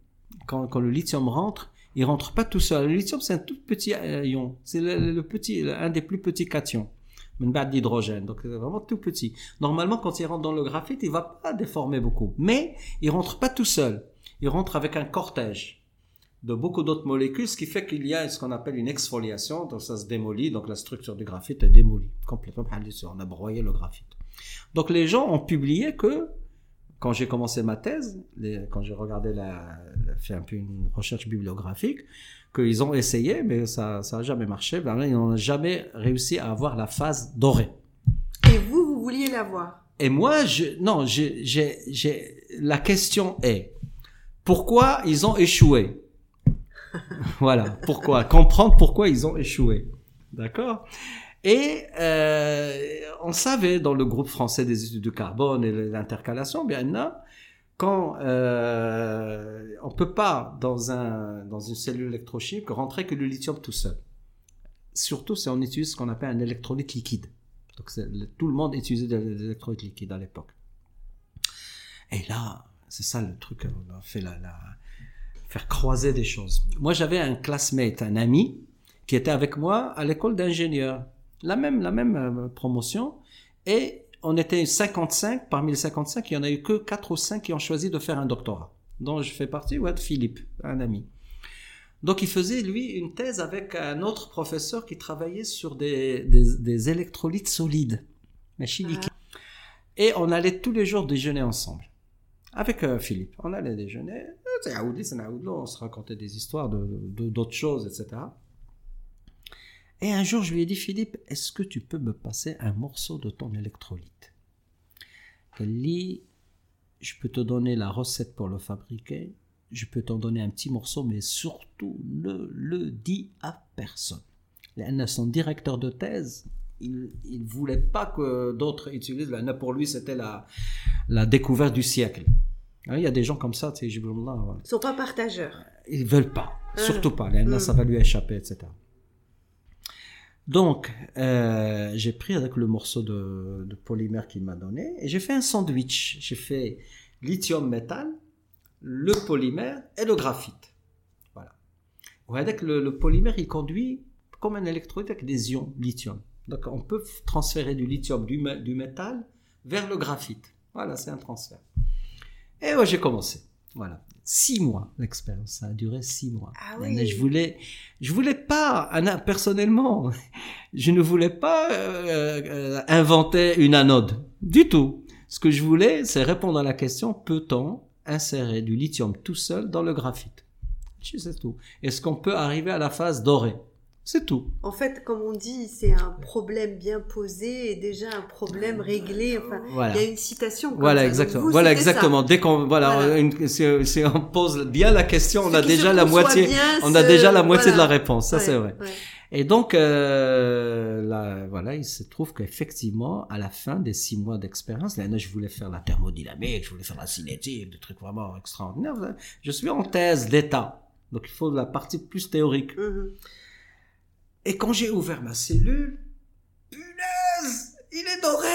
quand, quand le lithium rentre. Il rentre pas tout seul. Le lithium, c'est un tout petit euh, ion. C'est le, petit, un des plus petits cations. Une barre d'hydrogène. Donc, c'est vraiment tout petit. Normalement, quand il rentre dans le graphite, il va pas déformer beaucoup. Mais, il rentre pas tout seul. Il rentre avec un cortège de beaucoup d'autres molécules, ce qui fait qu'il y a ce qu'on appelle une exfoliation, donc ça se démolit, donc la structure du graphite est démolie complètement. On a broyé le graphite. Donc les gens ont publié que, quand j'ai commencé ma thèse, les- quand j'ai regardé la, fait un peu une recherche bibliographique, qu'ils ont essayé, mais ça ça a jamais marché. Ben là, ils n'ont jamais réussi à avoir la phase dorée. Et vous, vous vouliez l'avoir. Et moi, je, non, j'ai, la question est, pourquoi ils ont échoué? voilà, pourquoi? Comprendre pourquoi ils ont échoué. D'accord? Et euh, on savait dans le groupe français des études du carbone et l'intercalation, bien là, quand euh, on peut pas dans un dans une cellule électrochimique rentrer que le lithium tout seul. Surtout si on utilise ce qu'on appelle un électrolyte liquide. Tout le monde utilisait des électrolytes liquides à l'époque. Et là, c'est ça le truc, on a fait la, la faire croiser des choses. Moi, j'avais un classmate, un ami, qui était avec moi à l'école d'ingénieur, la même la même euh, promotion, et on était 55 parmi les 55, il y en a eu que 4 ou 5 qui ont choisi de faire un doctorat, dont je fais partie, ouais, de Philippe, un ami. Donc il faisait lui une thèse avec un autre professeur qui travaillait sur des, des, des électrolytes solides, liquide. Et on allait tous les jours déjeuner ensemble. Avec euh, Philippe. On allait déjeuner. On se racontait des histoires de d'autres choses, etc. Et un jour, je lui ai dit, Philippe, est-ce que tu peux me passer un morceau de ton électrolyte? Elle dit, je peux te donner la recette pour le fabriquer, je peux t'en donner un petit morceau, mais surtout ne le dis à personne. Son directeur de thèse, il ne voulait pas que d'autres utilisent. Pour lui, c'était la, la découverte du siècle. Hein, Il y a des gens comme ça, tu sais. Ils sont pas partageurs. Ils veulent pas, Ah. surtout pas. Mm. ça va lui échapper, etc. Donc, euh, j'ai pris avec le morceau de, de polymère qu'il m'a donné et j'ai fait un sandwich. J'ai fait lithium métal, le polymère et le graphite. Voilà. Vous voyez que le, le polymère, il conduit comme un électrolyte avec des ions lithium. Donc, on peut transférer du lithium du métal vers le graphite. Voilà, c'est un transfert. Et ouais, j'ai commencé. Voilà. Six mois l'expérience. Ça a duré six mois. Ah Mais oui. Je voulais, je voulais pas, personnellement, je ne voulais pas euh, euh, inventer une anode du tout. Ce que je voulais, c'est répondre à la question peut-on insérer du lithium tout seul dans le graphite? C'est tout. Est-ce qu'on peut arriver à la phase dorée? C'est tout. En fait, comme on dit, c'est un problème bien posé et déjà un problème réglé. Enfin, Voilà. il y a une citation. comme Voilà, ça. Exactement. vous, voilà, ça. exactement. Dès qu'on, voilà, Voilà. une- on pose bien la question, on a déjà la moitié, bien, on a déjà la moitié de la réponse. Ça, Ouais, c'est vrai. ouais. Et donc, euh, là, voilà, il se trouve qu'effectivement, à la fin des six mois d'expérience, là, je voulais faire la thermodynamique, je voulais faire la cinétique, des trucs vraiment extraordinaires. Je suis en thèse d'état. Donc, il faut la partie plus théorique. Mhm. Et quand j'ai ouvert ma cellule, punaise, il est doré.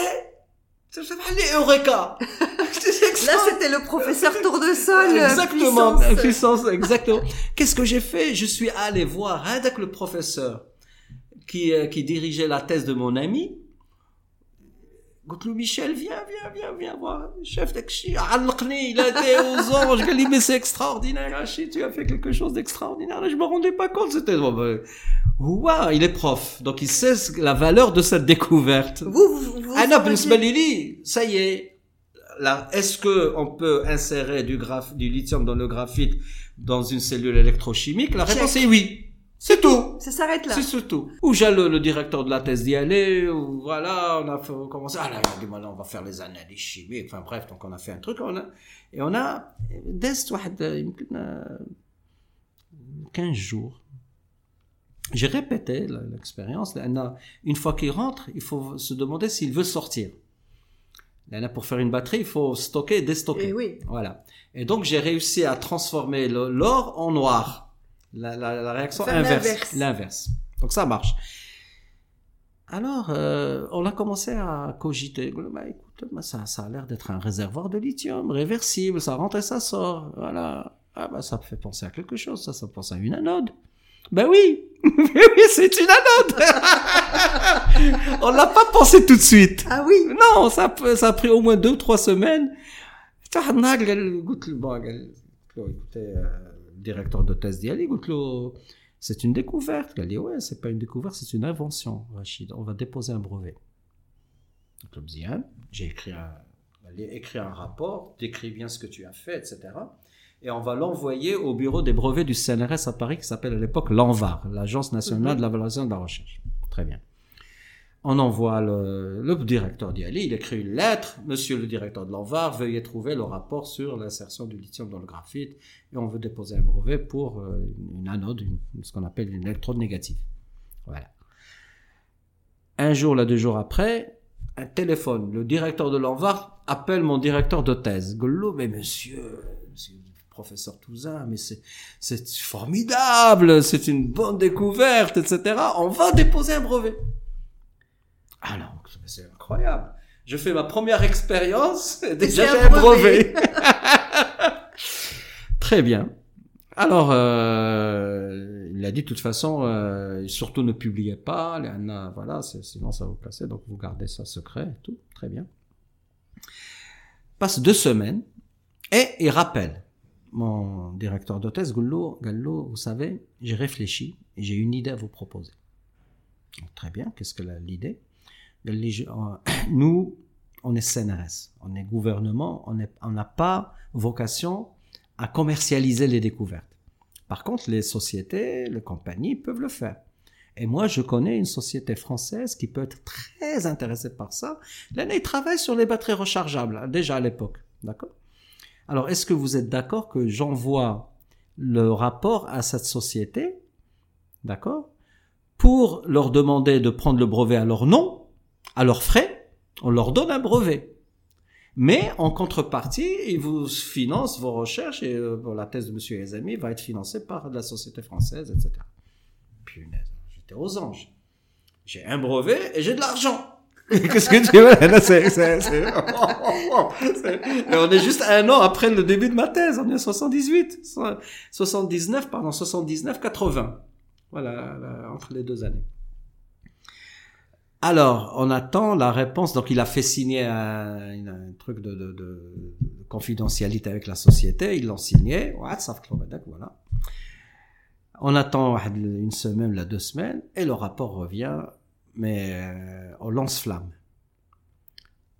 Ça s'appelle Eureka. Là, c'était le professeur Tournesol. euh, Exactement, puissance. puissance, exactement. Qu'est-ce que j'ai fait? Je suis allé voir hein, avec le professeur qui, euh, qui dirigeait la thèse de mon ami. قلت Michel, viens, viens, viens, viens voir. Chef d'Akshi, علقني, il a été aux anges. Il a dit, mais c'est extraordinaire, Hachi, tu as fait quelque chose d'extraordinaire. Là, je me rendais pas compte, c'était, bon, ben, Waouh, il est prof. Donc, il sait ce- la valeur de cette découverte. Vous, vous, vous Ah non, sauriez- بالنسبة لي لي, ça y est. Là, est-ce que on peut insérer du graph, du lithium dans le graphite dans une cellule électrochimique La Check. réponse est oui. C'est tout. Ça s'arrête là. C'est surtout. Ou j'ai le, le directeur de la thèse d'y aller, ou voilà, on a fait, on commencé, ah là, on dit, maintenant, on va faire les analyses chimiques, enfin bref, donc on a fait un truc, on a, et on a, دازت واحد يمكن آه، 15 jours. J'ai répété la- l'expérience. لأن Une fois qu'il rentre, il faut se demander s'il veut sortir. لأن Pour faire une batterie, il faut stocker et déstocker. Eh oui. Voilà. Et donc, j'ai réussi à transformer le- l'or en noir. La, la, la réaction inverse. L'inverse. Donc ça marche. Alors, euh, on a commencé à cogiter. Bah, écoute, bah, ça, ça, a l'air d'être un réservoir de lithium réversible, ça rentre et ça sort. Voilà. Ah bah ça me fait penser à quelque chose, ça, ça me pense à une anode. Ben oui, ben oui, c'est une anode. on l'a pas pensé tout de suite. Ah oui. Non, ça, ça a pris au moins deux, trois semaines. Bon, écoutez, euh, euh, directeur de thèse ديالي قلت له c'est une découverte قال لي ouais c'est pas une découverte c'est une invention Rachid on va déposer un brevet قلت له مزيان j'ai écrit un قال لي écrit un rapport décris bien ce que tu as fait etc et on va l'envoyer au bureau des brevets du CNRS à Paris qui s'appelle à l'époque l'ANVAR l'agence nationale Mhm. de la valorisation de la recherche très bien on envoie le, le directeur d'IALI, il écrit une lettre, Monsieur le directeur de l'ANVAR, veuillez trouver le rapport sur l'insertion du lithium dans le graphite, et on veut déposer un brevet pour euh, une anode, ce qu'on appelle une électrode négative. Voilà. Un jour, là, deux jours après, un téléphone, le directeur de l'ANVAR appelle mon directeur de thèse. Gollo, mais monsieur, monsieur professeur Touzin, mais c'est formidable, c'est une bonne découverte, etc. On va déposer un brevet. Ah non, c'est incroyable. Je fais ma première expérience, et déjà j'ai un brevet. brevet. Très bien. Alors, euh, il a dit de toute façon, euh, surtout ne publiez pas, voilà, sinon ça va vous casser, donc vous gardez ça secret et tout, très bien. Passe deux semaines et il rappelle mon directeur d'hôtesse, Gullo, Gallo, vous savez, j'ai réfléchi et j'ai une idée à vous proposer. Très bien, qu'est-ce que l'idée? Nous, on est CNRS, on est gouvernement, on n'a pas vocation à commercialiser les découvertes. Par contre, les sociétés, les compagnies peuvent le faire. Et moi, je connais une société française qui peut être très intéressée par ça. L'année, ils travaillent sur les batteries rechargeables, déjà à l'époque. D'accord? Alors, est-ce que vous êtes d'accord que j'envoie le rapport à cette société, d'accord, pour leur demander de prendre le brevet à leur nom, à leurs frais, on leur donne un brevet. Mais en contrepartie, ils vous financent vos recherches et euh, la thèse de M. Ezami va être financée par la société française, etc. Punaise aux anges. J'ai un brevet et j'ai de l'argent. Qu'est-ce que tu veux? On est juste un an après le début de ma thèse, on est 78, 79, pardon, 79, 80. Voilà, entre les deux années. Alors, on attend la réponse. Donc, il a fait signer un, truc de, de, confidentialité avec la société. Ils l'ont signé. Voilà. On attend une semaine, la deux semaines, et le rapport revient, mais euh, on lance-flamme.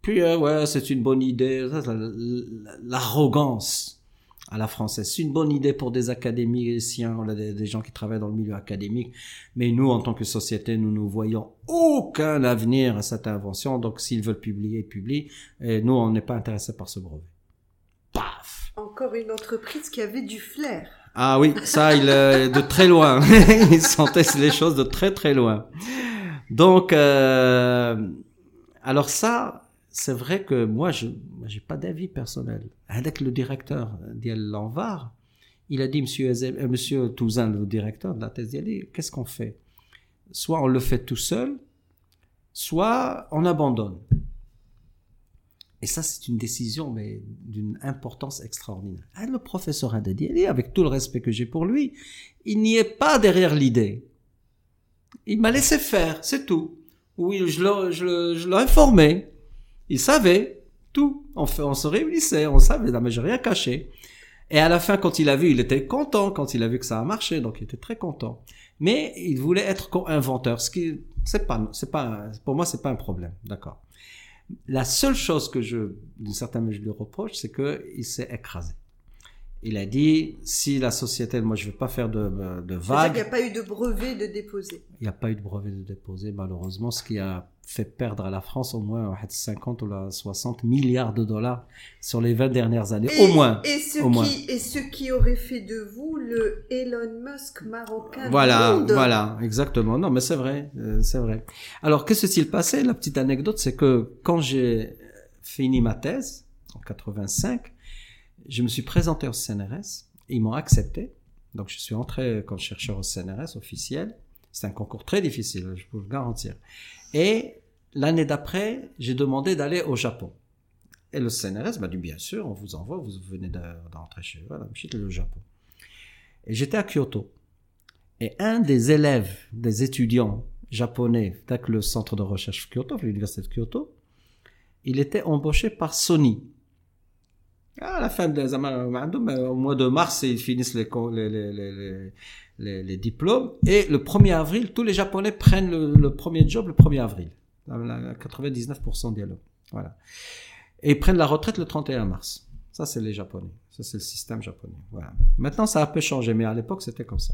Puis, euh, ouais, c'est une bonne idée. L'arrogance à la française. C'est une bonne idée pour des académiciens, des, gens qui travaillent dans le milieu académique, mais nous, en tant que société, nous ne voyons aucun avenir à cette invention. Donc, s'ils veulent publier, ils publient. Et nous, on n'est pas intéressés par ce brevet. Paf Encore une entreprise qui avait du flair. Ah oui, ça, il est de très loin. il sentait les choses de très très loin. Donc, euh, alors ça, c'est vrai que moi, je j'ai pas d'avis personnel. Avec le directeur d'Iel Lanvar, il a dit, monsieur, euh, monsieur Touzin, le directeur de la thèse, dit, qu'est-ce qu'on fait? Soit on le fait tout seul, soit on abandonne. Et ça, c'est une décision, mais d'une importance extraordinaire. Ah, le professeur Hadadi, avec tout le respect que j'ai pour lui, il n'y est pas derrière l'idée. Il m'a laissé faire, c'est tout. Oui, je l'ai informé. Il savait tout. On, fait, on se réunissait, on savait, mais j'ai rien caché. Et à la fin, quand il a vu, il était content quand il a vu que ça a marché, donc il était très content. Mais il voulait être co-inventeur, ce qui, c'est pas, c'est pas, pour moi, c'est pas un problème, d'accord. La seule chose que je, d'une certaine manière, je lui reproche, c'est qu'il s'est écrasé. Il a dit, si la société, moi je ne veux pas faire de, de vagues. Il n'y a pas eu de brevet de déposer. Il n'y a pas eu de brevet de déposer, malheureusement, ce qui a fait perdre à la France au moins 50 ou 60 milliards de dollars sur les 20 dernières années, au moins. Et ce, qui, et ce qui aurait fait de vous le Elon Musk marocain. Voilà, voilà, exactement. Non, mais c'est vrai, euh, c'est vrai. Alors, qu'est-ce qui s'est passé? La petite anecdote, c'est que quand j'ai fini ma thèse, en 85, je me suis présenté au CNRS, ils m'ont accepté. Donc je suis entré comme chercheur au CNRS officiel. C'est un concours très difficile, je peux vous le garantir. Et l'année d'après, j'ai demandé d'aller au Japon. Et le CNRS m'a dit, bien sûr, on vous envoie, vous venez d'entrer chez vous, je suis au Japon. Et j'étais à Kyoto. Et un des élèves, des étudiants japonais, avec le centre de recherche Kyoto, l'université de Kyoto, il était embauché par Sony, à la fin de au mois de mars, ils finissent les, les, les, diplômes. Et le 1er avril, tous les Japonais prennent le, premier job le 1er avril. 99% des Voilà. Et ils prennent la retraite le 31 mars. Ça, c'est les Japonais. Ça, c'est le système japonais. Voilà. Maintenant, ça a un peu changé, mais à l'époque, c'était comme ça.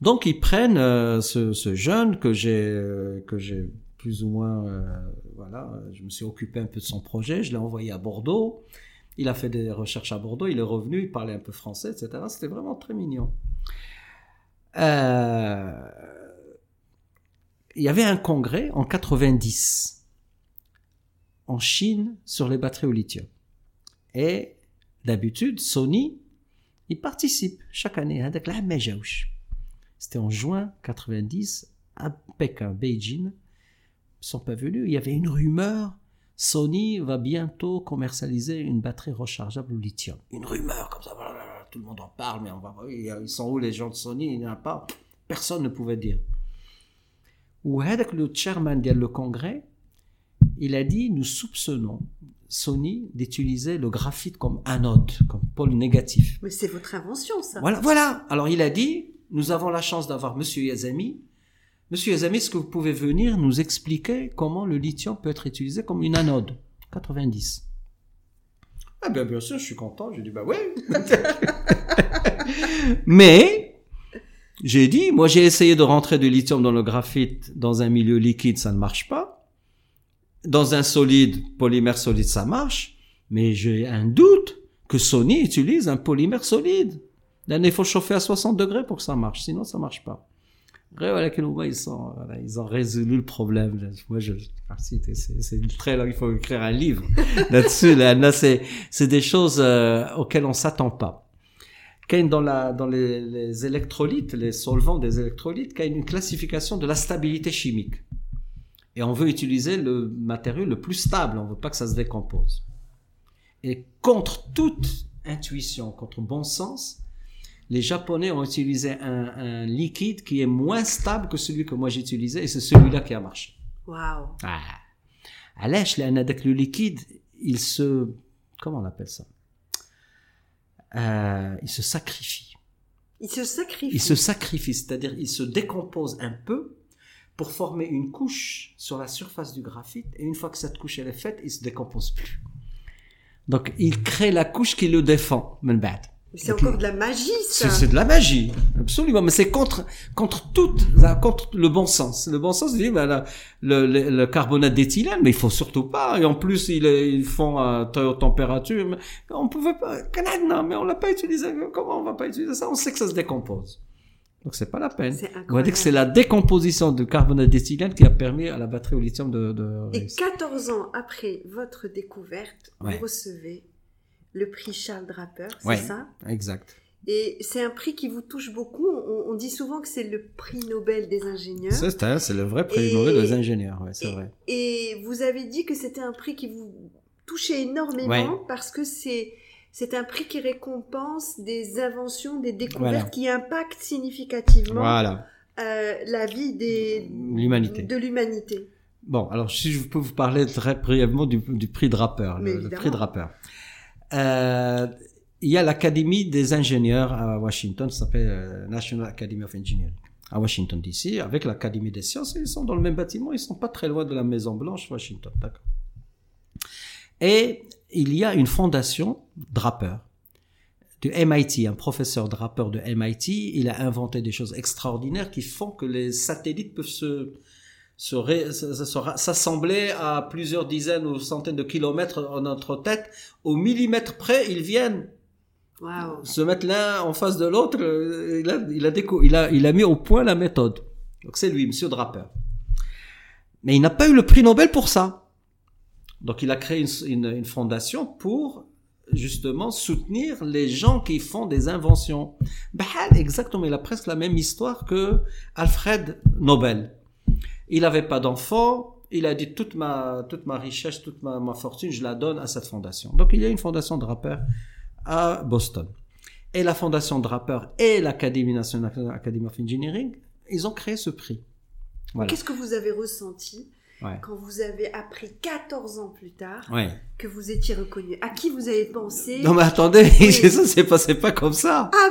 Donc, ils prennent euh, ce, ce, jeune que j'ai euh, que j'ai plus ou moins, euh, voilà, je me suis occupé un peu de son projet, je l'ai envoyé à Bordeaux, il a fait des recherches à Bordeaux, il est revenu, il parlait un peu français, etc. C'était vraiment très mignon. Euh, il y avait un congrès en 90 en Chine sur les batteries au lithium. Et d'habitude, Sony, il participe chaque année. Hein, C'était en juin 90 à Pékin, Beijing sont pas venus. Il y avait une rumeur. Sony va bientôt commercialiser une batterie rechargeable au lithium. Une rumeur comme ça. Tout le monde en parle, mais on va, ils sont où les gens de Sony Il n'y en a pas. Personne ne pouvait dire. Ou le chairman le congrès, il a dit nous soupçonnons Sony d'utiliser le graphite comme anode, comme pôle négatif. Mais c'est votre invention, ça. Voilà, voilà. Alors il a dit, nous avons la chance d'avoir Monsieur Yazami. Monsieur Yazami, est-ce que vous pouvez venir nous expliquer comment le lithium peut être utilisé comme une anode? 90. Ah bien, bien sûr, je suis content. J'ai dit, bah oui. Mais, j'ai dit, moi j'ai essayé de rentrer du lithium dans le graphite dans un milieu liquide, ça ne marche pas. Dans un solide, polymère solide, ça marche. Mais j'ai un doute que Sony utilise un polymère solide. il faut chauffer à 60 degrés pour que ça marche, sinon ça marche pas. Voilà, ils sont, voilà, ils ont résolu le problème. Moi, je, ah, c'est très long. Il faut écrire un livre là-dessus. Là, c'est, c'est des choses euh, auxquelles on s'attend pas. Quand dans la, dans les, les, électrolytes, les solvants des électrolytes, il y a une classification de la stabilité chimique. Et on veut utiliser le matériau le plus stable. On veut pas que ça se décompose. Et contre toute intuition, contre bon sens, les Japonais ont utilisé un, un, liquide qui est moins stable que celui que moi j'utilisais et c'est celui-là qui a marché. Waouh. Ah. علاش لان avec le liquide il se comment on appelle ça euh, il se sacrifie il se sacrifie il se sacrifie c'est-à-dire il se décompose un peu pour former une couche sur la surface du graphite et une fois que cette couche elle est faite il se décompose plus donc il crée la couche qui le défend من بعد c'est encore de la magie, ça. C'est de la magie, absolument. Mais c'est contre contre tout, contre le bon sens. Le bon sens dit, ben, le, le, le, carbonate d'éthylène, mais il faut surtout pas. Et en plus, ils, ils font à très haute température. Mais on pouvait pas. Non, mais on l'a pas utilisé. Comment on va pas utiliser ça? On sait que ça se décompose. Donc c'est pas la peine. On va dire que c'est la décomposition du carbonate d'éthylène qui a permis à la batterie au lithium de. de Et 14 ans après votre découverte, vous recevez le prix Charles Draper, c'est ça? Exact. Et c'est un prix qui vous touche beaucoup. On, dit souvent que c'est le prix Nobel des ingénieurs. C'est c'est le vrai prix Nobel des ingénieurs, ouais, c'est vrai. Et vous avez dit que c'était un prix qui vous touchait énormément parce que c'est c'est un prix qui récompense des inventions, des découvertes qui impactent significativement voilà. euh, la vie des de l'humanité. Bon, alors si je peux vous parler très brièvement du, du prix Draper, le, le, prix Draper. Euh, il y a l'Académie des ingénieurs à Washington, ça s'appelle euh, National Academy of Engineering, à Washington DC, avec l'Académie des sciences. Ils sont dans le même bâtiment, ils sont pas très loin de la Maison Blanche, Washington. Et il y a une fondation Draper du MIT, un professeur Draper de MIT. Il a inventé des choses extraordinaires qui font que les satellites peuvent se s'assembler à plusieurs dizaines ou centaines de kilomètres en notre tête, au millimètre près, ils viennent se mettre l'un en face de l'autre. Euh, il a, il, a il, a, il a mis au point la méthode. Donc c'est lui, Monsieur Draper. Mais il n'a pas eu le prix Nobel pour ça. Donc il a créé une, une, une fondation pour justement soutenir les gens qui font des inventions. Bah, exactement, il a presque la même histoire que Alfred Nobel. Il n'avait pas d'enfant. Il a dit toute ma, toute ma richesse, toute ma, ma, fortune, je la donne à cette fondation. Donc il y a une fondation Draper à Boston. Et la fondation Draper et l'Académie nationale Academy of Engineering, ils ont créé ce prix. Qu'est-ce que vous avez ressenti quand vous avez appris 14 ans plus tard que vous étiez reconnu À qui vous avez pensé Non mais attendez, ça s'est passé pas comme ça. Ah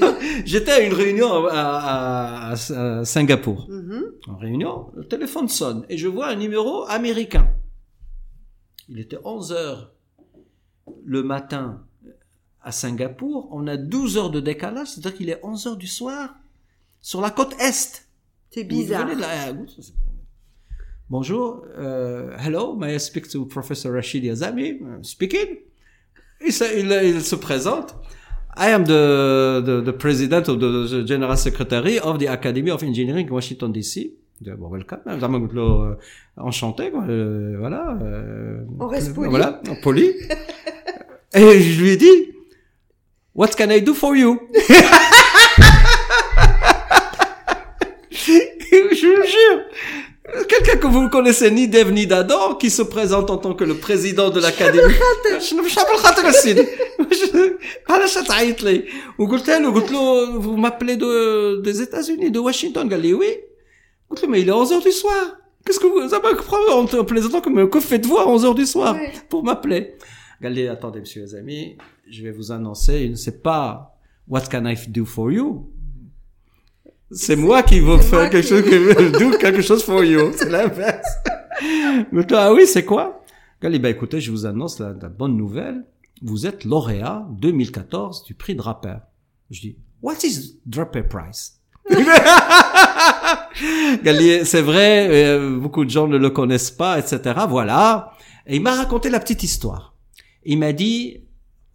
bon J'étais à une réunion à, à, Singapour. Mm-hmm. En réunion, le téléphone sonne et je vois un numéro américain. Il était 11 heures le matin à Singapour. On a 12 heures de décalage, c'est-à-dire qu'il est 11 heures du soir sur la côte est. C'est bizarre. Bonjour, uh, hello, may I speak to Professor Rashid Yazami? Speaking. Il se, il, il se présente. I am the, the, the president of the, the, general secretary of the Academy of Engineering Washington DC. Bon, welcome. Euh, enchanté, quoi. Euh, voilà. Euh, On reste poli. Voilà, poli. Et je lui ai dit, What can I do for you? je vous jure. Quelqu'un que vous ne connaissez ni d'Eve ni d'Adam, qui se présente en tant que le président de l'académie. vous m'appelez de, des États-Unis, de Washington. Il dit oui. Mais il est 11 heures du soir. Qu'est-ce que vous, ça en, plaisantant comme, que faites-vous à 11 heures du soir pour m'appeler? Regardez, attendez, monsieur les amis, je vais vous annoncer, c'est pas What can I do for you? C'est moi qui veux faire quelque qui- chose, que, do quelque chose for you. C'est l'inverse. Mais toi, ah oui, c'est quoi? Regardez, ben écoutez, je vous annonce la, la bonne nouvelle. Vous êtes lauréat 2014 du prix Draper. Je dis, what is Draper Prize? C'est vrai, euh, beaucoup de gens ne le connaissent pas, etc. Voilà. Et il m'a raconté la petite histoire. Il m'a dit,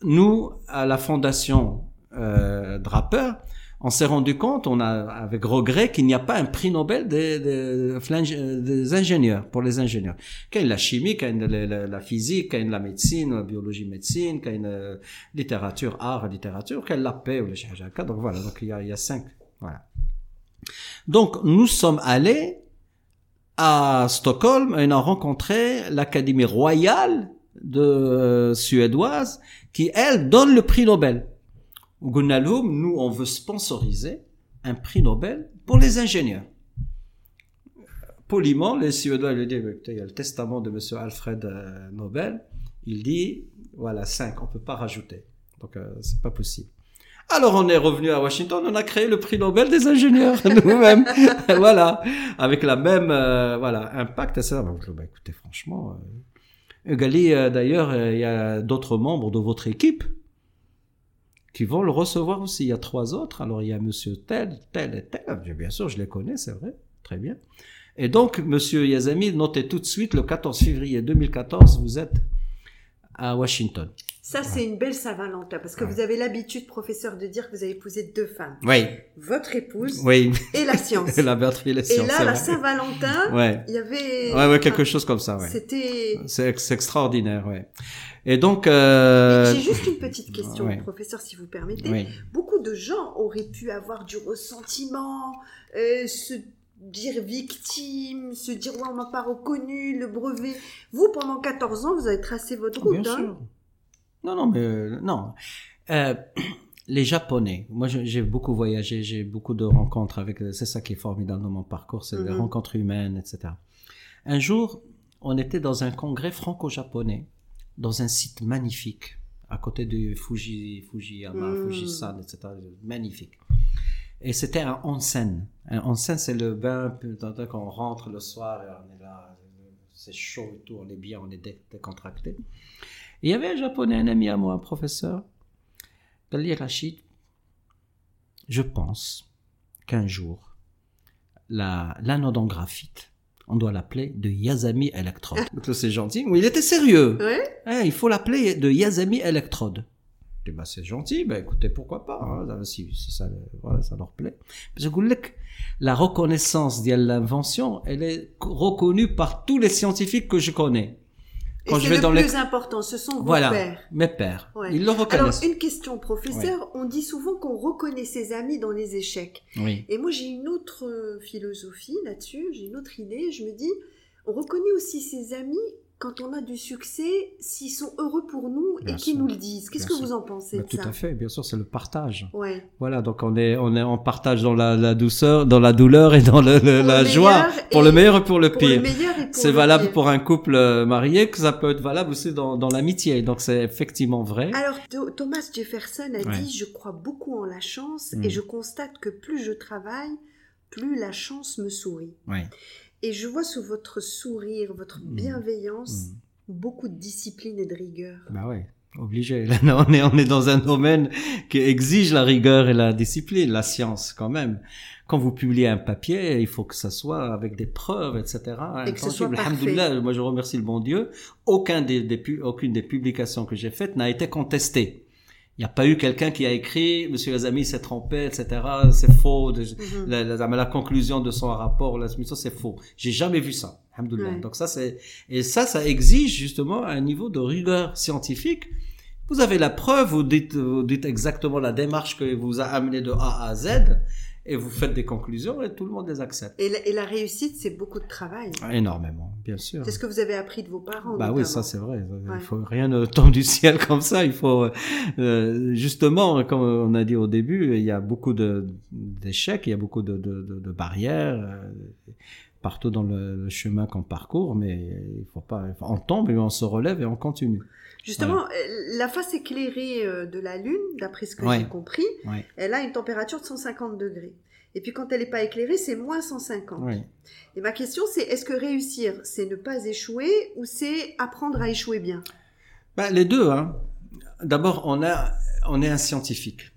nous, à la fondation euh, Draper, on s'est rendu compte, on a avec regret, qu'il n'y a pas un prix Nobel des, des, des ingénieurs, pour les ingénieurs. Ait la chimie, ait la, la- la physique, ait la médecine, la biologie, médecine, ait une littérature, art, littérature, ait la paix ou le. Donc voilà, donc il y a, il y a cinq. Voilà. Donc nous sommes allés à Stockholm et on a rencontré l'Académie royale de euh, suédoise qui elle donne le prix Nobel. Au Gunnalhum, nous on veut sponsoriser un prix Nobel pour les ingénieurs. Poliment, les Suédois lui disent, il y a le testament de Monsieur Alfred euh, Nobel. Il dit, voilà, cinq, on peut pas rajouter. Donc euh, c'est pas possible. Alors on est revenu à Washington, on a créé le prix Nobel des ingénieurs nous-mêmes, voilà, avec la même euh, voilà impact. Ça, bah, écoutez, franchement, euh, Gali, euh, d'ailleurs, il y a d'autres membres de votre équipe qui vont le recevoir aussi. Il y a trois autres. Alors il y a Monsieur tel, tel et tel. Bien sûr, je les connais, c'est vrai, très bien. Et donc, Monsieur Yazami, notez tout de suite le 14 février 2014, vous êtes à Washington. Ça, c'est une belle Saint-Valentin, parce que vous avez l'habitude, professeur, de dire que vous avez épousé deux femmes. Oui, Votre épouse oui, et la science. la batterie, les et sciences, là, la. Saint-Valentin, Ouais. il y avait... Ouais, ouais, quelque chose comme ça, ouais. C'était... C'est ex- c'est extraordinaire, ouais. Et donc, euh, J'ai juste une petite question, ouais. professeur, si vous permettez. oui, Beaucoup de gens auraient pu avoir du ressentiment, euh, se dire victime, se dire ouais, on m'a pas reconnu, le brevet. Vous, pendant 14 ans, vous avez tracé votre route. bien hein. sûr. Non, non, mais euh, non. Euh, les Japonais, moi j'ai beaucoup voyagé, j'ai beaucoup de rencontres avec, c'est ça qui est formidable dans mon parcours, c'est les Mhm. rencontres humaines, etc. Un jour, on était dans un congrès franco-japonais, dans un site magnifique, à côté de Fuji, Fujiyama, Mhm. Fujisan, etc. Magnifique. Et c'était un onsen. Un onsen, c'est le bain, quand on rentre le soir et on est là, c'est chaud et tout, on est bien, on est dé- décontracté. Et il y avait un japonais, un ami à moi, un professeur, Gali Rachid. Je pense qu'un jour, la, l'anode en graphite, on doit l'appeler de Yazami Electrode. Donc c'est gentil. Oui, il était sérieux. Hein, il faut l'appeler de Yazami Electrode. Je dis, bah, c'est gentil, bah, écoutez, pourquoi pas, hein, si, si ça, voilà, ça leur plaît. Parce que la reconnaissance de l'invention, elle est reconnue par tous les scientifiques que je connais. Quand je vais le dans les, plus important, ce sont vos voilà, pères. mes pères, Ouais. ils le Alors, reconnaissent. une question, professeur. On dit souvent qu'on reconnaît ses amis dans les échecs. Oui. Et moi, j'ai une autre euh, philosophie là-dessus, j'ai une autre idée. Je me dis, on reconnaît aussi ses amis quand on a du succès, s'ils sont heureux pour nous Bien et qu'ils nous le disent. Qu'est-ce que vous en pensez Bah, de tout ça à fait, bien sûr, c'est le partage. Ouais. Voilà, donc on est, on est, on partage dans la, la douceur, dans la douleur et dans le, la joie, pour le meilleur et pour le Pour pire. C'est le valable pire. pour un couple euh, marié, que ça peut être valable aussi dans, dans l'amitié. Donc c'est effectivement vrai. Alors, Tho- Thomas Jefferson a Ouais. dit Je crois beaucoup en la chance Mm. et je constate que plus je travaille, plus la chance me sourit. Oui. Et je vois sous votre sourire, votre Mm. bienveillance, Mm. beaucoup de discipline et de rigueur. Bah ouais, obligé. Là, on est, on est dans un domaine qui exige la rigueur et la discipline, la science quand même. Quand vous publiez un papier, il faut que ça soit avec des preuves, etc. Et que ce soit parfait. Moi je remercie le bon Dieu. Aucun des, des pu- aucune des publications que j'ai faites n'a été contestée. Il n'y a pas eu quelqu'un qui a écrit, Monsieur Azami s'est trompé, etc. C'est faux. De- Mhm. la, la, la conclusion de son rapport, la soumission, c'est faux. J'ai jamais vu ça. Ouais. Donc ça, c'est, et ça, ça exige justement un niveau de rigueur scientifique. Vous avez la preuve, vous dites, vous dites exactement la démarche que vous a amené de A à Z, et vous faites des conclusions et tout le monde les accepte. Et, la, et la réussite, c'est beaucoup de travail. Énormément, bien sûr. C'est ce que vous avez appris de vos parents. Bah oui, ça c'est vrai. Ouais. Il faut rien ne tombe du ciel comme ça. Il faut euh, justement, comme on a dit au début, il y a beaucoup d'échecs, il y a beaucoup de, de, de, de barrières. euh, partout dans le, le chemin qu'on parcourt, mais il faut pas, on tombe et on se relève et on continue. Justement, euh, la face éclairée euh, de la Lune, d'après ce que Ouais. j'ai compris, Ouais. elle a une température de 150 degrés. Et puis quand elle n'est pas éclairée, c'est moins 150. Oui. Et ma question, c'est est-ce que réussir, c'est ne pas échouer ou c'est apprendre à échouer bien? Ben, les deux. Hein. D'abord, on, a, on est un scientifique.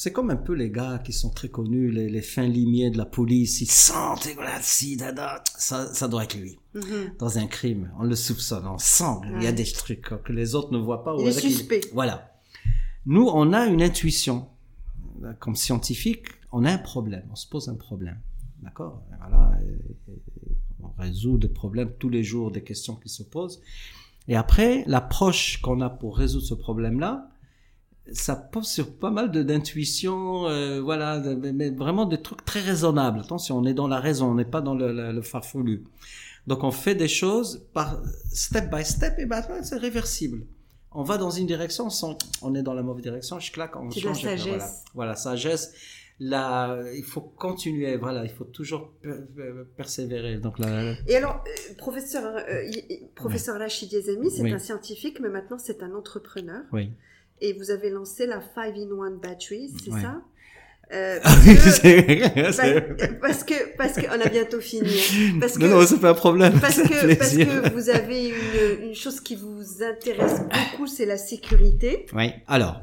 C'est comme un peu les gars qui sont très connus, les, les fins limiers de la police. Ils sentent, voilà, ça, ça doit être lui. Mhm. Dans un crime, on le soupçonne, on sent. Il y a des trucs que les autres ne voient pas. ou Il avec- suspect. Voilà. Nous, on a une intuition. Comme scientifique, on a un problème. On se pose un problème. D'accord? Voilà. On résout des problèmes tous les jours, des questions qui se posent. Et après, l'approche qu'on a pour résoudre ce problème-là, ça pose sur pas mal de d'intuition, euh, voilà, mais- mais vraiment des trucs très raisonnables. Attention, on est dans la raison, on n'est pas dans le, le. Donc on fait des choses par step by step et maintenant c'est réversible. On va dans une direction, on, est dans la mauvaise direction, je claque, on C'est de la change. puis Voilà, sagesse. voilà, sagesse. Là, il faut continuer, voilà, il faut toujours per- persévérer. Donc là, Et alors, euh, professeur, euh, professeur Yazami, c'est Oui. un scientifique, mais maintenant c'est un entrepreneur. oui. Et vous avez lancé la 5-in-1 Batteries, c'est Ouais. ça? Euh, Ah parce, que, c'est- c'est- parce- que a bientôt fini. hein. Parce que non, non, c'est pas un problème. parce c'est que parce que vous avez une, une chose qui vous intéresse beaucoup, c'est la sécurité. Oui. Alors,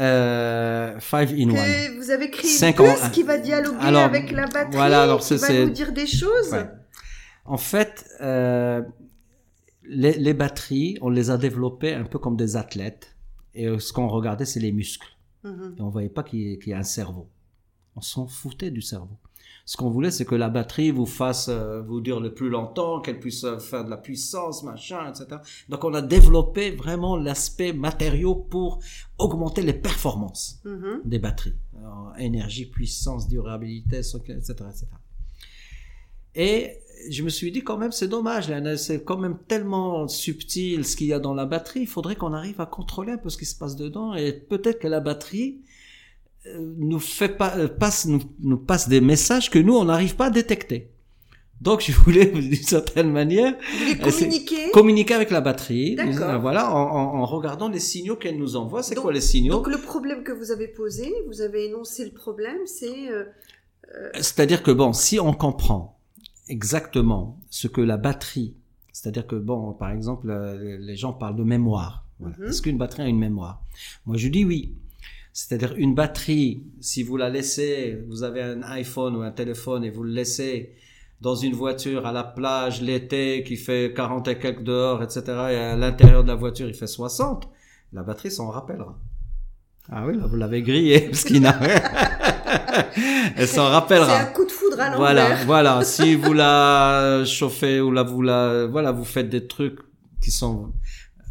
euh, five in one. Que vous avez créé Cinq une puce qui va dialoguer Alors, avec la batterie, voilà, alors qui ça, va c'est- nous dire des choses. Ouais. En fait, euh, les, les batteries, on les a développées un peu comme des athlètes. Et euh, ce qu'on regardait, c'est les muscles. Mhm. Et on voyait pas qu'il y, y a un cerveau. On s'en foutait du cerveau. Ce qu'on voulait, c'est que la batterie vous fasse euh, vous dure le plus longtemps, qu'elle puisse euh, faire de la puissance, machin, etc. Donc on a développé vraiment l'aspect matériau pour augmenter les performances Mhm. des batteries. Alors, énergie, puissance, durabilité, etc., etc. Et je me suis dit quand même c'est dommage, c'est quand même tellement subtil ce qu'il y a dans la batterie, il faudrait qu'on arrive à contrôler un peu ce qui se passe dedans et peut-être que la batterie euh, nous fait pas euh, passe nous, nous passe des messages que nous on n'arrive pas à détecter. Donc je voulais d'une certaine manière communiquer? communiquer avec la batterie, euh, voilà, en, en- en regardant les signaux qu'elle nous envoie. C'est quoi les signaux? Donc le problème que vous avez posé, vous avez énoncé le problème, c'est euh, C'est-à-dire que bon, si on comprend exactement ce que la batterie, c'est-à-dire que bon, par exemple, euh, les gens parlent de mémoire. Voilà. Mhm. Est-ce qu'une batterie a une mémoire? Moi, je dis oui. C'est-à-dire une batterie, si vous la laissez, vous avez un iPhone ou un téléphone et vous le laissez dans une voiture à la plage l'été qui fait 40 et quelques dehors, etc. Et à l'intérieur de la voiture il fait 60, la batterie s'en rappellera. Ah oui, là vous l'avez grillé, parce qu'il n'a Elle s'en c'est rappellera. À l'envers. Voilà, voilà. Si vous la chauffez ou la vous la, voilà, vous faites des trucs qui sont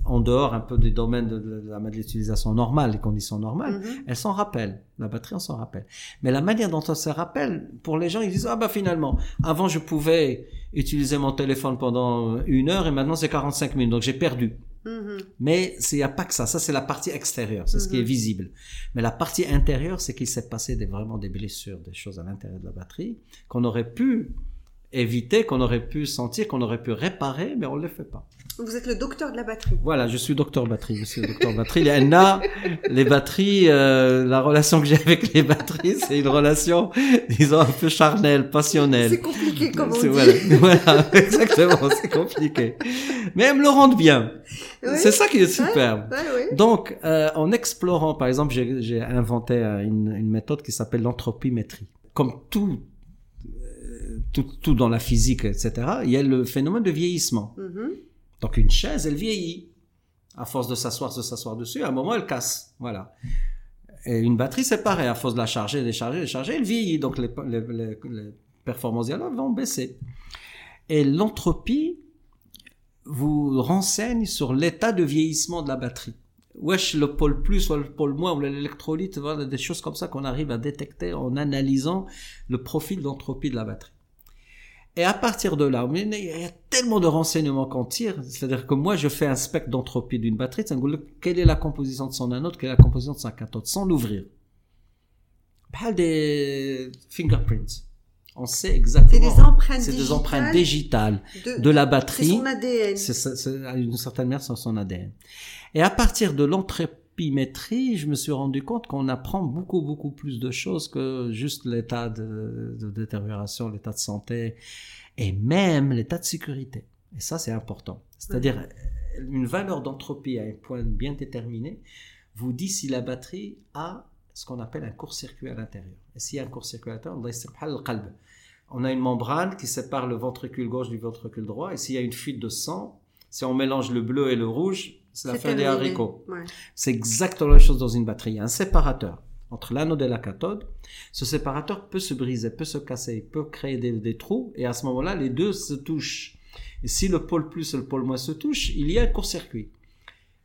en dehors un peu du domaine de, de la de l'utilisation normale, les conditions normales, Mhm. elle s'en rappelle. La batterie, on s'en rappelle. Mais la manière dont on se rappelle, pour les gens, ils disent, ah bah finalement, avant je pouvais utiliser mon téléphone pendant une heure et maintenant c'est 45 minutes, donc j'ai perdu. Mhm. Mais il n'y a pas que ça. Ça, c'est la partie extérieure. C'est ce qui est Mhm. visible. Mais la partie intérieure, c'est qu'il s'est passé des, vraiment des blessures, des choses à l'intérieur de la batterie qu'on aurait pu éviter, qu'on aurait pu sentir, qu'on aurait pu réparer, mais on ne le fait pas. Vous êtes le docteur de la batterie. Voilà, je suis docteur batterie. Je suis docteur batterie. Il y en a, les batteries, euh, la relation que j'ai avec les batteries, c'est une relation, disons, un peu charnelle, passionnelle. C'est compliqué comme on dit. voilà, voilà, exactement, c'est compliqué. Mais elles me le rendent bien. Oui. C'est ça qui est superbe. Donc, euh, en explorant, par exemple, j'ai inventé euh, une, une méthode qui s'appelle l'anthropimétrie. Comme tout, tout, tout dans la physique, etc., il y a le phénomène de vieillissement. Mhm. Donc, une chaise, elle vieillit. À force de s'asseoir, de s'asseoir dessus, à un moment, elle casse. Voilà. Et une batterie, c'est pareil. À force de la charger, de la charger, de charger, elle vieillit. Donc, les, les, les, les performances dialogues vont baisser. Et l'entropie vous renseigne sur l'état de vieillissement de la batterie. Wesh, le pôle plus ou le pôle moins ou l'électrolyte, voilà, des choses comme ça qu'on arrive à détecter en analysant le profil d'entropie de la batterie. Et à partir de là, il y a tellement de renseignements qu'on tire, c'est-à-dire que moi je fais un spectre d'entropie d'une batterie, c'est quelle est la composition de son anode, quelle est la composition de sa cathode, sans l'ouvrir. Pas des fingerprints. On sait exactement. C'est des empreintes C'est digitales. des empreintes digitales de, de la c'est batterie. son ADN. C'est c'est- à une certaine manière, c'est son ADN. Et à partir de l'entrépimétrie, je me suis rendu compte qu'on apprend beaucoup, beaucoup plus de choses que juste l'état de, de détérioration, l'état de santé et même l'état de sécurité. Et ça, c'est important. C'est-à-dire, une valeur d'entropie à un point bien déterminé vous dit si la batterie a ce qu'on appelle un court-circuit à l'intérieur. Et s'il y a un court-circuit à l'intérieur, on a une membrane qui sépare le ventricule gauche du ventricule droit. Et s'il y a une fuite de sang, si on mélange le bleu et le rouge, c'est la C'est fin des haricots. Ouais. C'est exactement la même chose dans une batterie. Il y a un séparateur entre l'anode et la cathode. Ce séparateur peut se briser, peut se casser, peut créer des, des trous. Et à ce moment-là, les deux se touchent. Et si le pôle plus et le pôle moins se touchent, il y a un court-circuit.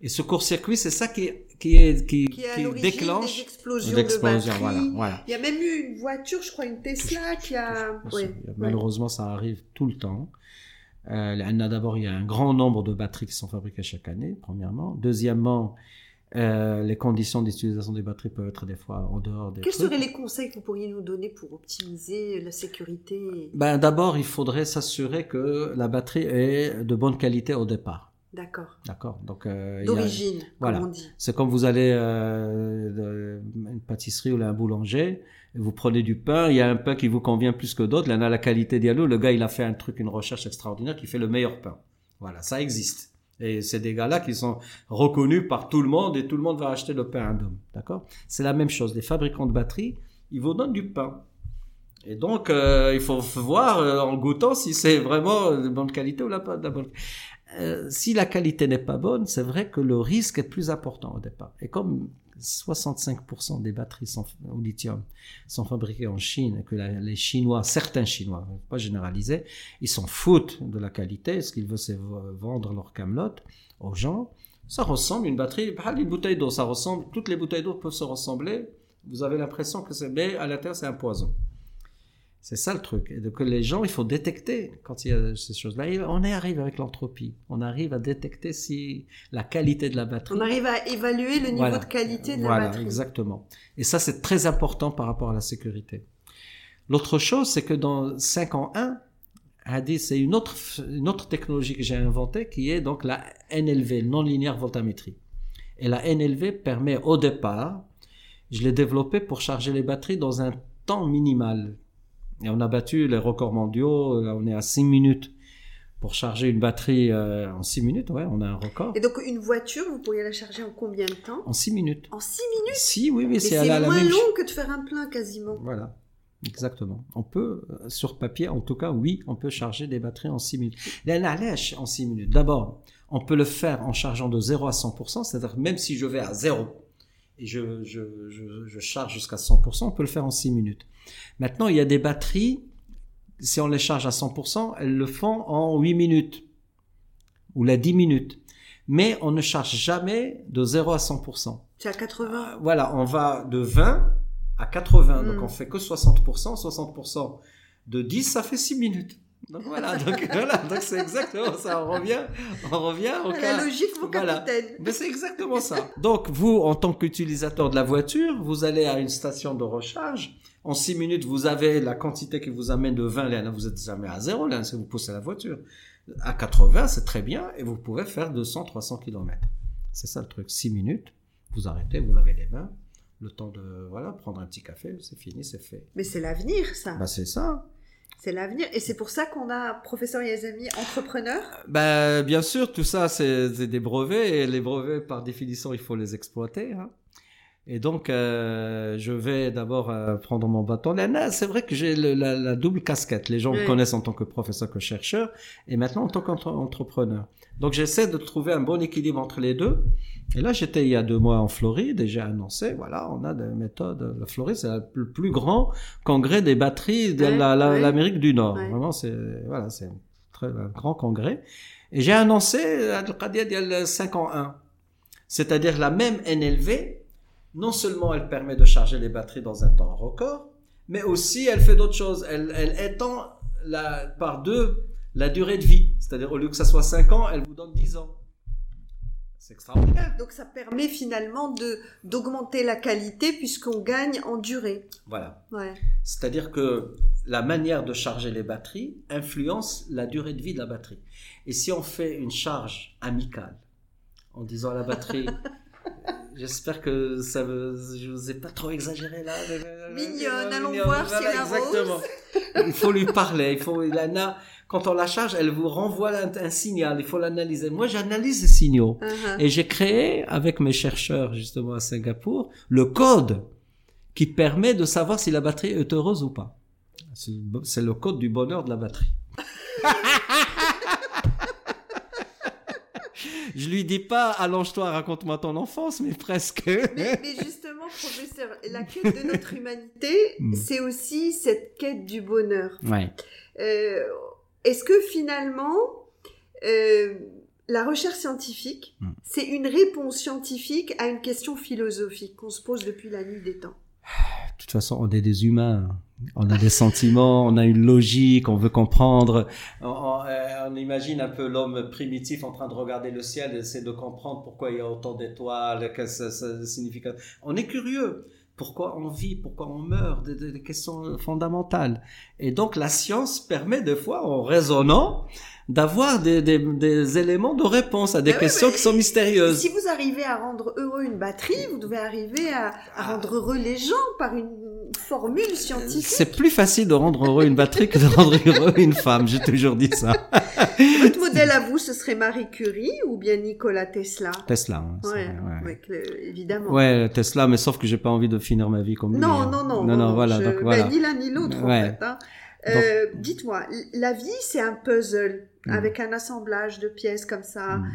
Et ce court-circuit, c'est ça qui, qui, est, qui, Qui est à qui l'origine des déclenche de l'explosion. Voilà, voilà. Il y a même eu une voiture, je crois, une Tesla qui a. Ouais. Malheureusement, ça arrive tout le temps. Euh, D'abord, il y a un grand nombre de batteries qui sont fabriquées chaque année, premièrement. Deuxièmement, euh, les conditions d'utilisation des batteries peuvent être des fois en dehors des Quels trucs. seraient les conseils que vous pourriez nous donner pour optimiser la sécurité? Ben, D'abord, il faudrait s'assurer que la batterie est de bonne qualité au départ. D'accord. D'accord Donc, euh, D'origine, voilà. comme on dit. C'est comme vous allez euh, une pâtisserie ou un boulanger, vous prenez du pain, il y a un pain qui vous convient plus que d'autres, il y en a la qualité dialogue, le gars il a fait un truc, une recherche extraordinaire qui fait le meilleur pain. Voilà, ça existe. Et c'est des gars-là qui sont reconnus par tout le monde et tout le monde va acheter le pain Indom. D'accord? C'est la même chose. Les fabricants de batteries, ils vous donnent du pain. Et donc, euh, il faut voir euh, en goûtant si c'est vraiment de bonne qualité ou pas bonne. Euh, si la qualité n'est pas bonne, c'est vrai que le risque est plus important au départ. Et comme 65% des batteries au lithium sont fabriquées en Chine, que les Chinois, certains Chinois, pas généraliser, ils s'en foutent de la qualité, ce qu'ils veulent c'est vendre leur camelote aux gens. Ça ressemble une batterie, une bouteille d'eau, ça ressemble, toutes les bouteilles d'eau peuvent se ressembler. Vous avez l'impression que c'est, mais à l'intérieur c'est un poison. C'est ça le truc. Et donc les gens, il faut détecter quand il y a ces choses-là. On y arrive avec l'entropie. On arrive à détecter si la qualité de la batterie. On arrive à évaluer le niveau Voilà. de qualité de Voilà, la batterie. exactement. Et ça, c'est très important par rapport à la sécurité. L'autre chose, c'est que dans 5 en 1, Hadi, c'est une autre, une autre technologie que j'ai inventée qui est donc la NLV, non-linéaire voltammétrie. Et la NLV permet au départ, je l'ai développée pour charger les batteries dans un temps minimal. Et on a battu les records mondiaux, là, on est à 6 minutes pour charger une batterie euh, en 6 minutes, ouais, on a un record. Et donc, une voiture, vous pourriez la charger en combien de temps? En 6 minutes. En 6 minutes? Si, oui, oui, Mais c'est à la, moins même long que de faire un plein, quasiment. Voilà, exactement. On peut, euh, sur papier, en tout cas, oui, on peut charger des batteries en 6 minutes. La nalèche en 6 minutes. D'abord, on peut le faire en chargeant de 0 à 100%, c'est-à-dire même si je vais à 0 et je, je, je, je charge jusqu'à 100%, on peut le faire en 6 minutes. Maintenant, il y a des batteries, si on les charge à 100%, elles le font en 8 minutes ou la 10 minutes. Mais on ne charge jamais de 0 à 100%. C'est à 80. Euh, voilà, on va de 20 à 80, donc Mm. on fait que 60%, 60% de 10, ça fait 6 minutes. Donc voilà, donc voilà, donc c'est exactement ça, on revient, on revient au cas... la logique, mon voilà. capitaine. Mais c'est exactement ça. Donc vous, en tant qu'utilisateur de la voiture, vous allez à une station de recharge, en 6 minutes, vous avez la quantité qui vous amène de 20, là, vous êtes jamais à 0, là, si vous poussez la voiture. À 80, c'est très bien, et vous pouvez faire 200, 300 km. C'est ça le truc, 6 minutes, vous arrêtez, vous lavez les mains, le temps de voilà prendre un petit café, c'est fini, c'est fait. Mais c'est l'avenir, ça. Bah c'est ça. C'est l'avenir. Et c'est pour ça qu'on a professeur Yazami, entrepreneur? Ben bien sûr, tout ça c'est des brevets et les brevets par définition il faut les exploiter. Hein. Et donc euh, je vais d'abord euh, prendre mon bâton. C'est vrai que j'ai la, la double casquette. Les gens me connaissent en tant que professeur, que chercheur, et maintenant en tant qu'entrepreneur. Donc j'essaie de trouver un bon équilibre entre les deux. Et là, j'étais il y a deux mois en Floride et j'ai annoncé, voilà, on a des méthodes. La Floride, c'est le plus grand congrès des batteries de Ouais, la- la- ouais. l'Amérique du Nord. Ouais. Vraiment, c'est voilà, c'est un très un grand congrès. Et j'ai annoncé Al-Qadia il y a le 5 en 1. C'est-à-dire la même NLV, non seulement elle permet de charger les batteries dans un temps record, mais aussi elle fait d'autres choses. Elle, elle étend la, par deux la durée de vie. C'est-à-dire au lieu que ça soit 5 ans, elle vous donne 10 ans. C'est extraordinaire. Donc ça permet finalement de d'augmenter la qualité puisqu'on gagne en durée. Voilà. Ouais. C'est-à-dire que la manière de charger les batteries influence la durée de vie de la batterie. Et si on fait une charge amicale, en disant à la batterie, j'espère que ça je vous ai pas trop exagéré là. Mignonne, allons voir si elle a Exactement. Il faut lui parler, il faut, Lana, quand on la charge, elle vous renvoie un, un signal, il faut l'analyser. Moi, j'analyse les signaux. Uh-huh. Et j'ai créé, avec mes chercheurs justement à Singapour, le code qui permet de savoir si la batterie est heureuse ou pas. C'est le code du bonheur de la batterie. Je lui dis pas allonge-toi, raconte-moi ton enfance, mais presque. Mais, mais justement, professeur, la quête de notre humanité, Mm. c'est aussi cette quête du bonheur. Ouais. Euh, Est-ce que finalement, euh, la recherche scientifique, Mm. c'est une réponse scientifique à une question philosophique qu'on se pose depuis la nuit des temps? De toute façon, on est des humains. On a des sentiments, on a une logique, on veut comprendre. On, euh, imagine un peu l'homme primitif en train de regarder le ciel essayer de comprendre pourquoi il y a autant d'étoiles, que ça, ça signifie. On est curieux. Pourquoi on vit, pourquoi on meurt, des, des- questions fondamentales. Et donc la science permet des fois, en raisonnant, d'avoir des, des, des éléments de réponse à des Mais questions qui sont mystérieuses. Si vous arrivez à rendre heureux une batterie, vous devez arriver à, à rendre heureux les gens par une formule scientifique. C'est plus facile de rendre heureux une batterie que de rendre heureux une femme. J'ai toujours dit ça. Votre modèle à vous, ce serait Marie Curie ou bien Nikola Tesla? Tesla. hein, Ouais, vrai, ouais. évidemment. Ouais, Tesla, mais sauf que j'ai pas envie de finir ma vie comme lui. Non, hein. non, non, non, non, voilà, je- donc ben, voilà. ni l'un ni l'autre en fait. hein. Euh, Dites-moi, la vie c'est un puzzle Mm. avec un assemblage de pièces comme ça. Mm.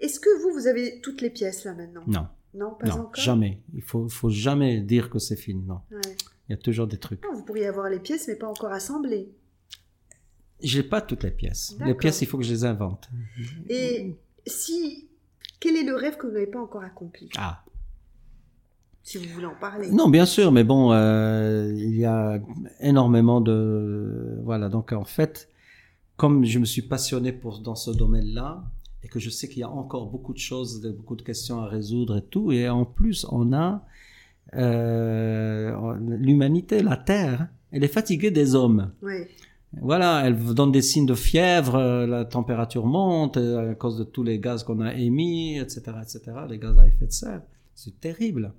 Est-ce que vous, vous avez toutes les pièces là maintenant? Non, Non, pas non, encore? jamais. Il faut, faut jamais dire que c'est fini. Non, Ouais. il y a toujours des trucs. Non, vous pourriez avoir les pièces mais pas encore assemblées. J'ai pas toutes les pièces. Les pièces, il faut que je les invente. Et si, quel est le rêve que vous n'avez pas encore accompli? Ah. Si vous voulez en parler. Non, bien sûr, mais bon, euh, il y a énormément de voilà. Donc en fait, comme je me suis passionné pour dans ce domaine-là et que je sais qu'il y a encore beaucoup de choses, beaucoup de questions à résoudre et tout, et en plus on a euh, l'humanité, la Terre, elle est fatiguée des hommes. Oui. Voilà, elle donne des signes de fièvre, euh, la température monte euh, à cause de tous les gaz qu'on a émis, etc., etc., les gaz à effet de serre. C'est terrible.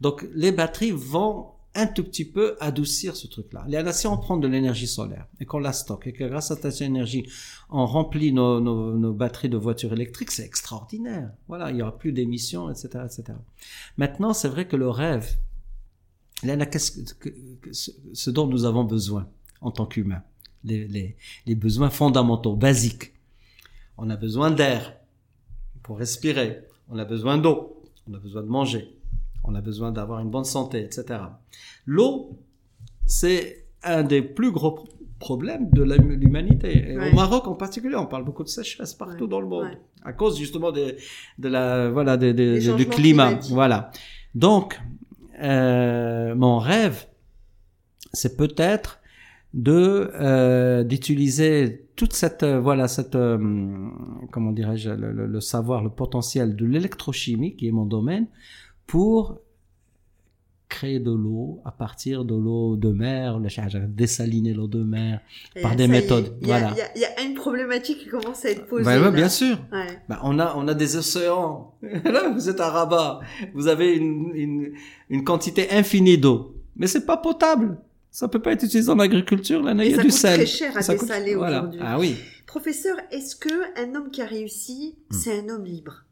Donc, les batteries vont un tout petit peu adoucir ce truc-là. Là, si on prend de l'énergie solaire et qu'on la stocke et que grâce à cette énergie, on remplit nos, batteries de voitures électriques, c'est extraordinaire. Voilà, il y aura plus d'émissions, etc., etc. Maintenant, c'est vrai que le rêve, là, là, qu'est-ce que, ce, ce dont nous avons besoin en tant qu'humains, les, les, les besoins fondamentaux, basiques. On a besoin d'air pour respirer. On a besoin d'eau. On a besoin de manger. On a besoin d'avoir une bonne santé, etc. L'eau, c'est un des plus gros pro- problèmes de l'humanité. Ouais. Au Maroc en particulier, on parle beaucoup de sécheresse partout Ouais, dans le monde. ouais. À cause justement de la, voilà, du climat. climatiques. Voilà. Donc, euh, mon rêve, c'est peut-être de euh, d'utiliser toute cette euh, voilà cette euh, comment dirais-je le, le- le savoir le potentiel de l'électrochimie qui est mon domaine pour créer de l'eau à partir de l'eau de mer dessaliner l'eau de mer Et par des méthodes, Il y, a- voilà. il y y a une problématique qui commence à être posée. Bah, là. bien sûr Ouais. bah, on a on a des océans là vous êtes à Rabat vous avez une une, une quantité infinie d'eau mais c'est pas potable ça peut pas être utilisé en agriculture là il y a ça du coûte sel très cher à Ça coûte- dessaler voilà. aujourd'hui. ah oui Professeur, est-ce que un homme qui a réussi, Hmm. c'est un homme libre?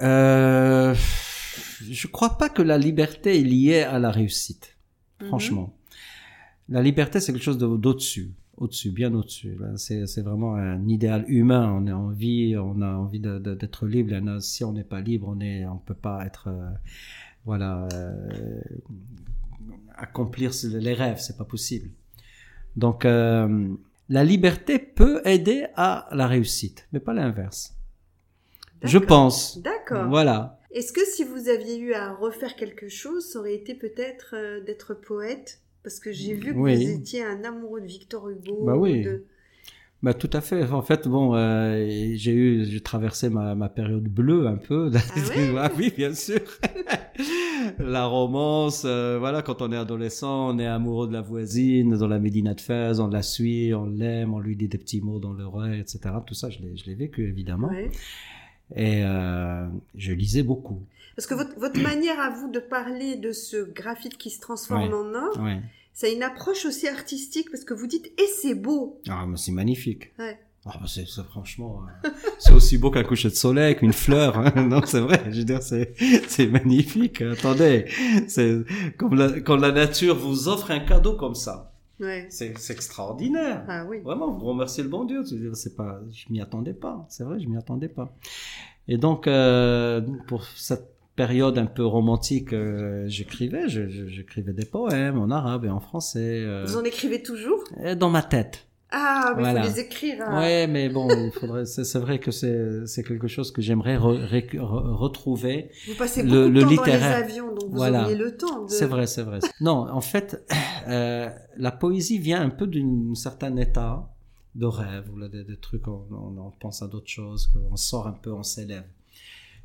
Euh, je crois pas que la liberté est liée à la réussite. Mhm. Franchement, la liberté c'est quelque chose de- d'au-dessus, au-dessus, bien au-dessus. C'est c'est vraiment un idéal humain. On a envie, on a envie d'être libre. Et Si on n'est pas libre, on est, on peut pas être, euh, voilà, euh, accomplir les rêves. C'est pas possible. Donc euh, la liberté peut aider à la réussite, mais pas l'inverse. Je pense. D'accord. Voilà. Est-ce que si vous aviez eu à refaire quelque chose, ça aurait été peut-être euh, d'être poète? Parce que j'ai vu que Oui. vous étiez un amoureux de Victor Hugo. Bah oui. de- Bah tout à fait. En fait, bon, euh, j'ai eu, j'ai traversé ma, ma période bleue un peu. Ah oui, bien sûr. la romance, euh, voilà, quand on est adolescent, on est amoureux de la voisine, dans la Médina de Fès, on la suit, on l'aime, on lui dit des petits mots dans l'oreille, etc. Tout ça, je l'ai, vécu évidemment. Ouais. Et euh, je lisais beaucoup. Parce que votre, votre manière à vous de parler de ce graphite qui se transforme Ouais. en or, Ouais. c'est une approche aussi artistique parce que vous dites et c'est beau. Ah, mais c'est magnifique. Ouais. Ah, bah, c'est, franchement, euh, c'est aussi beau qu'un coucher de soleil, qu'une fleur. hein. non, c'est vrai. Je veux dire, c'est, c'est magnifique. Attendez, c'est comme la, quand la nature vous offre un cadeau comme ça, Ouais. c'est, c'est extraordinaire. Ah oui. Vraiment, vous remerciez le bon Dieu. Je veux dire, C'est pas, je m'y attendais pas. C'est vrai, je m'y attendais pas. Et donc, euh, pour cette période un peu romantique, euh, j'écrivais, j'écrivais des poèmes en arabe et en français, euh, Vous en écrivez toujours? Dans ma tête. Ah, mais il Voilà. faut les écrire. hein. Ouais, mais bon, il faudrait. C'est, vrai que c'est, c'est quelque chose que j'aimerais re- ré- re- retrouver. Vous passez Le- beaucoup de le temps littéraire. dans les avions, donc vous Voilà. auriez le temps. De... C'est vrai, c'est vrai. Non, en fait, euh, la poésie vient un peu d'un certain état de rêve, ou des, des trucs, on, on, on pense à d'autres choses, on sort un peu, on s'élève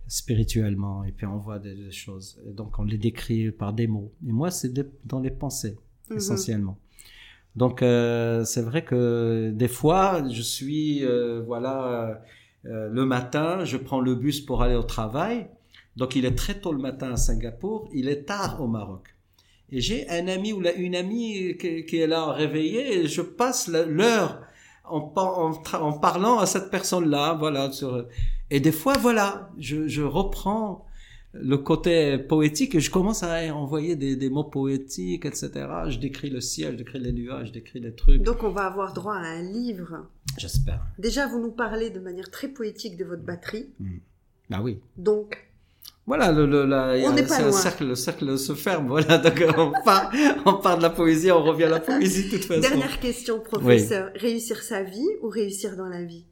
spirituellement, et puis on voit des, des choses. Et donc on les décrit par des mots. Et moi, c'est dans les pensées, Mhm. essentiellement. Donc euh, c'est vrai que des fois, je suis, euh, voilà, euh, le matin, je prends le bus pour aller au travail. Donc il est très tôt le matin à Singapour, il est tard au Maroc. Et j'ai un ami ou une amie qui, est là réveillée et je passe l'heure en, parlant à cette personne-là, voilà. Et des fois, voilà, je, je reprends le côté poétique et je commence à envoyer des, des mots poétiques, etc. Je décris le ciel, je décris les nuages, je décris les trucs. Donc on va avoir droit à un livre. J'espère. Déjà, vous nous parlez de manière très poétique de votre batterie. Ah oui. Donc, Voilà, le, la, On n'est pas loin. cercle, le cercle se ferme. Voilà, donc on part, on part de la poésie, on revient à la poésie de toute façon. dernière question, professeur. Réussir sa vie ou réussir dans la vie?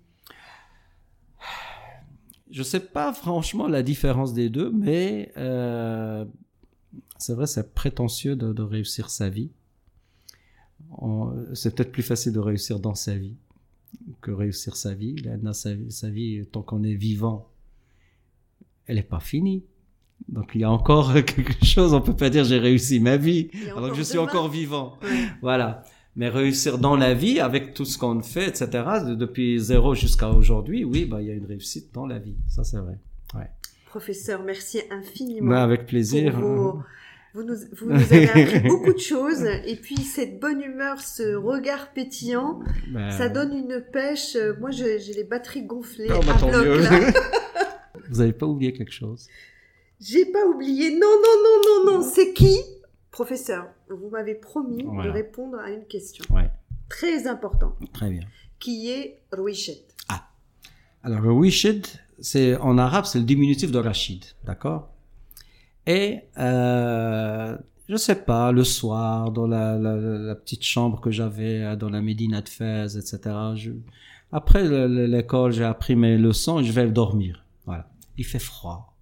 Je sais pas franchement la différence des deux, mais euh, c'est vrai, c'est prétentieux de, de réussir sa vie. C'est peut-être plus facile de réussir dans sa vie que réussir sa vie. Là, sa, vie- sa vie, tant qu'on est vivant, elle n'est pas finie. Donc il y a encore quelque chose, on peut pas dire j'ai réussi ma vie, alors que je suis demain. encore vivant. Voilà. Mais réussir dans la vie, avec tout ce qu'on fait, etc., de- depuis zéro jusqu'à aujourd'hui, oui, bah, il y a une réussite dans la vie. Ça, c'est vrai. Professeur, merci infiniment. Bah, avec plaisir. Vous nous, vous nous avez appris beaucoup de choses. Et puis, cette bonne humeur, ce regard pétillant, Bah, ça donne une pêche. Moi, j'ai les batteries gonflées oh, bah, à bloc, là. Vous n'avez pas oublié quelque chose? J'ai pas oublié. Non, non, non, non, non. C'est qui? Professeur, vous m'avez promis de répondre à une question Ouais. très importante, Très bien. qui est Rouichet. Alors, le wishid, c'est, en arabe, c'est le diminutif de Rachid. D'accord? Et, euh, je sais pas, le soir, dans la, la, la petite chambre que j'avais euh, dans la Médina de Fès, etc. Je, après le- le- l'école, j'ai appris mes leçons et je vais dormir. Voilà. Il fait froid.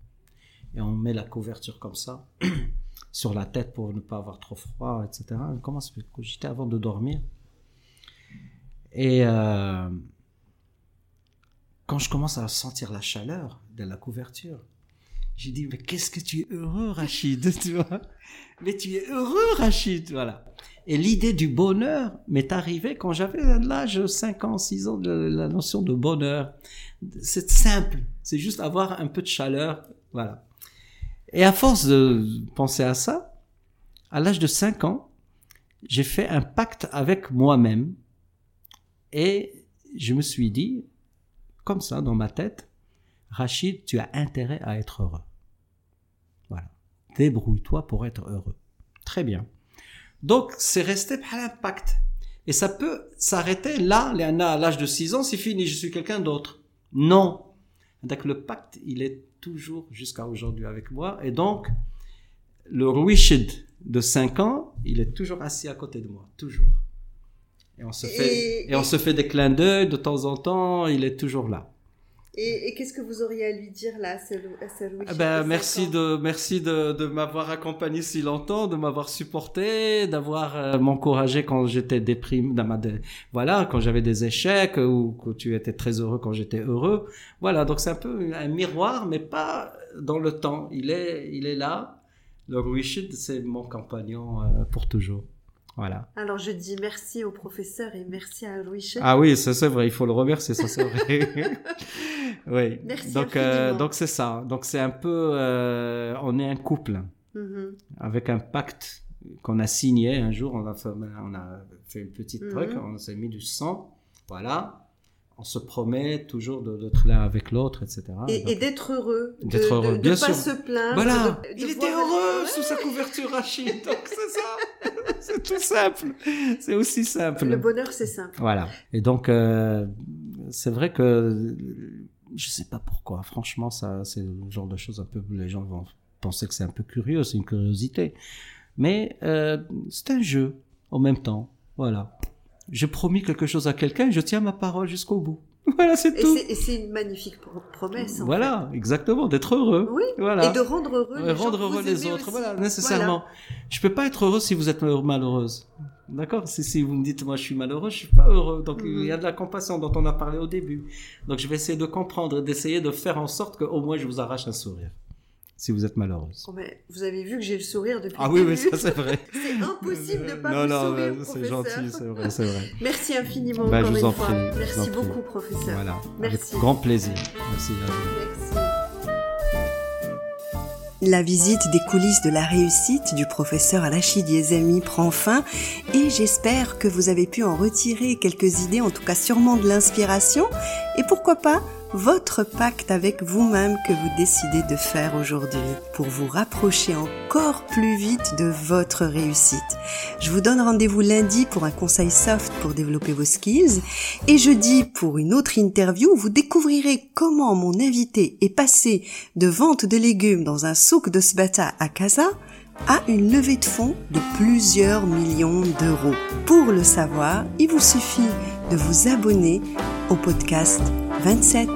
Et on met la couverture comme ça, sur la tête pour ne pas avoir trop froid, etc. On commence à cogiter avant de dormir. Et, euh, quand je commence à sentir la chaleur de la couverture, j'ai dit, mais qu'est-ce que tu es heureux, Rachid, tu vois? Mais tu es heureux, Rachid, voilà. Et l'idée du bonheur m'est arrivée quand j'avais l'âge de 5 ans, 6 ans, de la notion de bonheur. C'est simple, c'est juste avoir un peu de chaleur, voilà. Et à force de penser à ça, à l'âge de 5 ans, j'ai fait un pacte avec moi-même et je me suis dit, comme ça dans ma tête, Rachid, tu as intérêt à être heureux. Voilà. Débrouille-toi pour être heureux. Très bien. Donc, c'est resté par l'impact. Et ça peut s'arrêter là, à l'âge de 6 ans, c'est fini, je suis quelqu'un d'autre. Non. Donc, le pacte, il est toujours jusqu'à aujourd'hui avec moi. Et donc, le Rwishid de 5 ans, il est toujours assis à côté de moi. Toujours. Et on se fait, Et- et on se fait des clins d'œil de temps en temps, il est toujours là. Et, qu'est-ce que vous auriez à lui dire là, à ben, merci de merci de, de m'avoir accompagné si longtemps, de m'avoir supporté, d'avoir euh, m'encouragé quand j'étais déprimé, dans ma voilà, quand j'avais des échecs ou que tu étais très heureux quand j'étais heureux. Voilà, donc c'est un peu un miroir, mais pas dans le temps. Il est il est là. Le Richard, c'est mon compagnon euh, pour toujours. Voilà. Alors je dis merci au professeur et merci à Louis Ah oui, c'est vrai, il faut le remercier, ça c'est vrai. oui. Merci donc euh, donc c'est ça. Donc c'est un peu, euh, on est un couple mm-hmm. avec un pacte qu'on a signé un jour. On a fait, on a fait une petite mm-hmm. truc, on s'est mis du sang, voilà on se promet toujours d'être l'un avec l'autre, etc. Et, d'être heureux. D'être heureux, de, bien de pas se plaindre. Voilà. Il était heureux sous sa couverture Rachid. Donc c'est ça. c'est tout simple. C'est aussi simple. Le bonheur, c'est simple. Voilà. Et donc, euh, c'est vrai que je sais pas pourquoi. Franchement, ça, c'est le genre de choses un peu. Les gens vont penser que c'est un peu curieux, c'est une curiosité. Mais euh, c'est un jeu en même temps. Voilà j'ai promis quelque chose à quelqu'un, je tiens ma parole jusqu'au bout. Voilà, c'est tout. Et c'est une magnifique promesse. voilà, exactement, d'être heureux. Oui. Voilà. Et de rendre heureux les, rendre heureux les autres. Voilà, nécessairement. Je peux pas être heureux si vous êtes malheureuse. D'accord? Si, si vous me dites, moi je suis malheureux, je suis pas heureux. Donc il y a de la compassion dont on a parlé au début. Donc je vais essayer de comprendre, d'essayer de faire en sorte qu'au moins je vous arrache un sourire si vous êtes malheureuse. Oh, vous avez vu que j'ai le sourire depuis Ah oui, oui, ça c'est vrai. c'est impossible de pas non, vous sourire, Non, c'est gentil, c'est vrai, c'est vrai. Merci infiniment bah, encore je vous en Prie, Merci beaucoup, professeur. Voilà, Merci. Avec grand plaisir. Merci. Merci. La visite des coulisses de la réussite du professeur Alachid Yezami prend fin et j'espère que vous avez pu en retirer quelques idées, en tout cas sûrement de l'inspiration et pourquoi pas votre pacte avec vous-même que vous décidez de faire aujourd'hui pour vous rapprocher encore plus vite de votre réussite. Je vous donne rendez-vous lundi pour un conseil soft pour développer vos skills et jeudi pour une autre interview vous découvrirez comment mon invité est passé de vente de légumes dans un souk de Sbata à Casa à une levée de fonds de plusieurs millions d'euros. Pour le savoir, il vous suffit de vous abonner au podcast 27.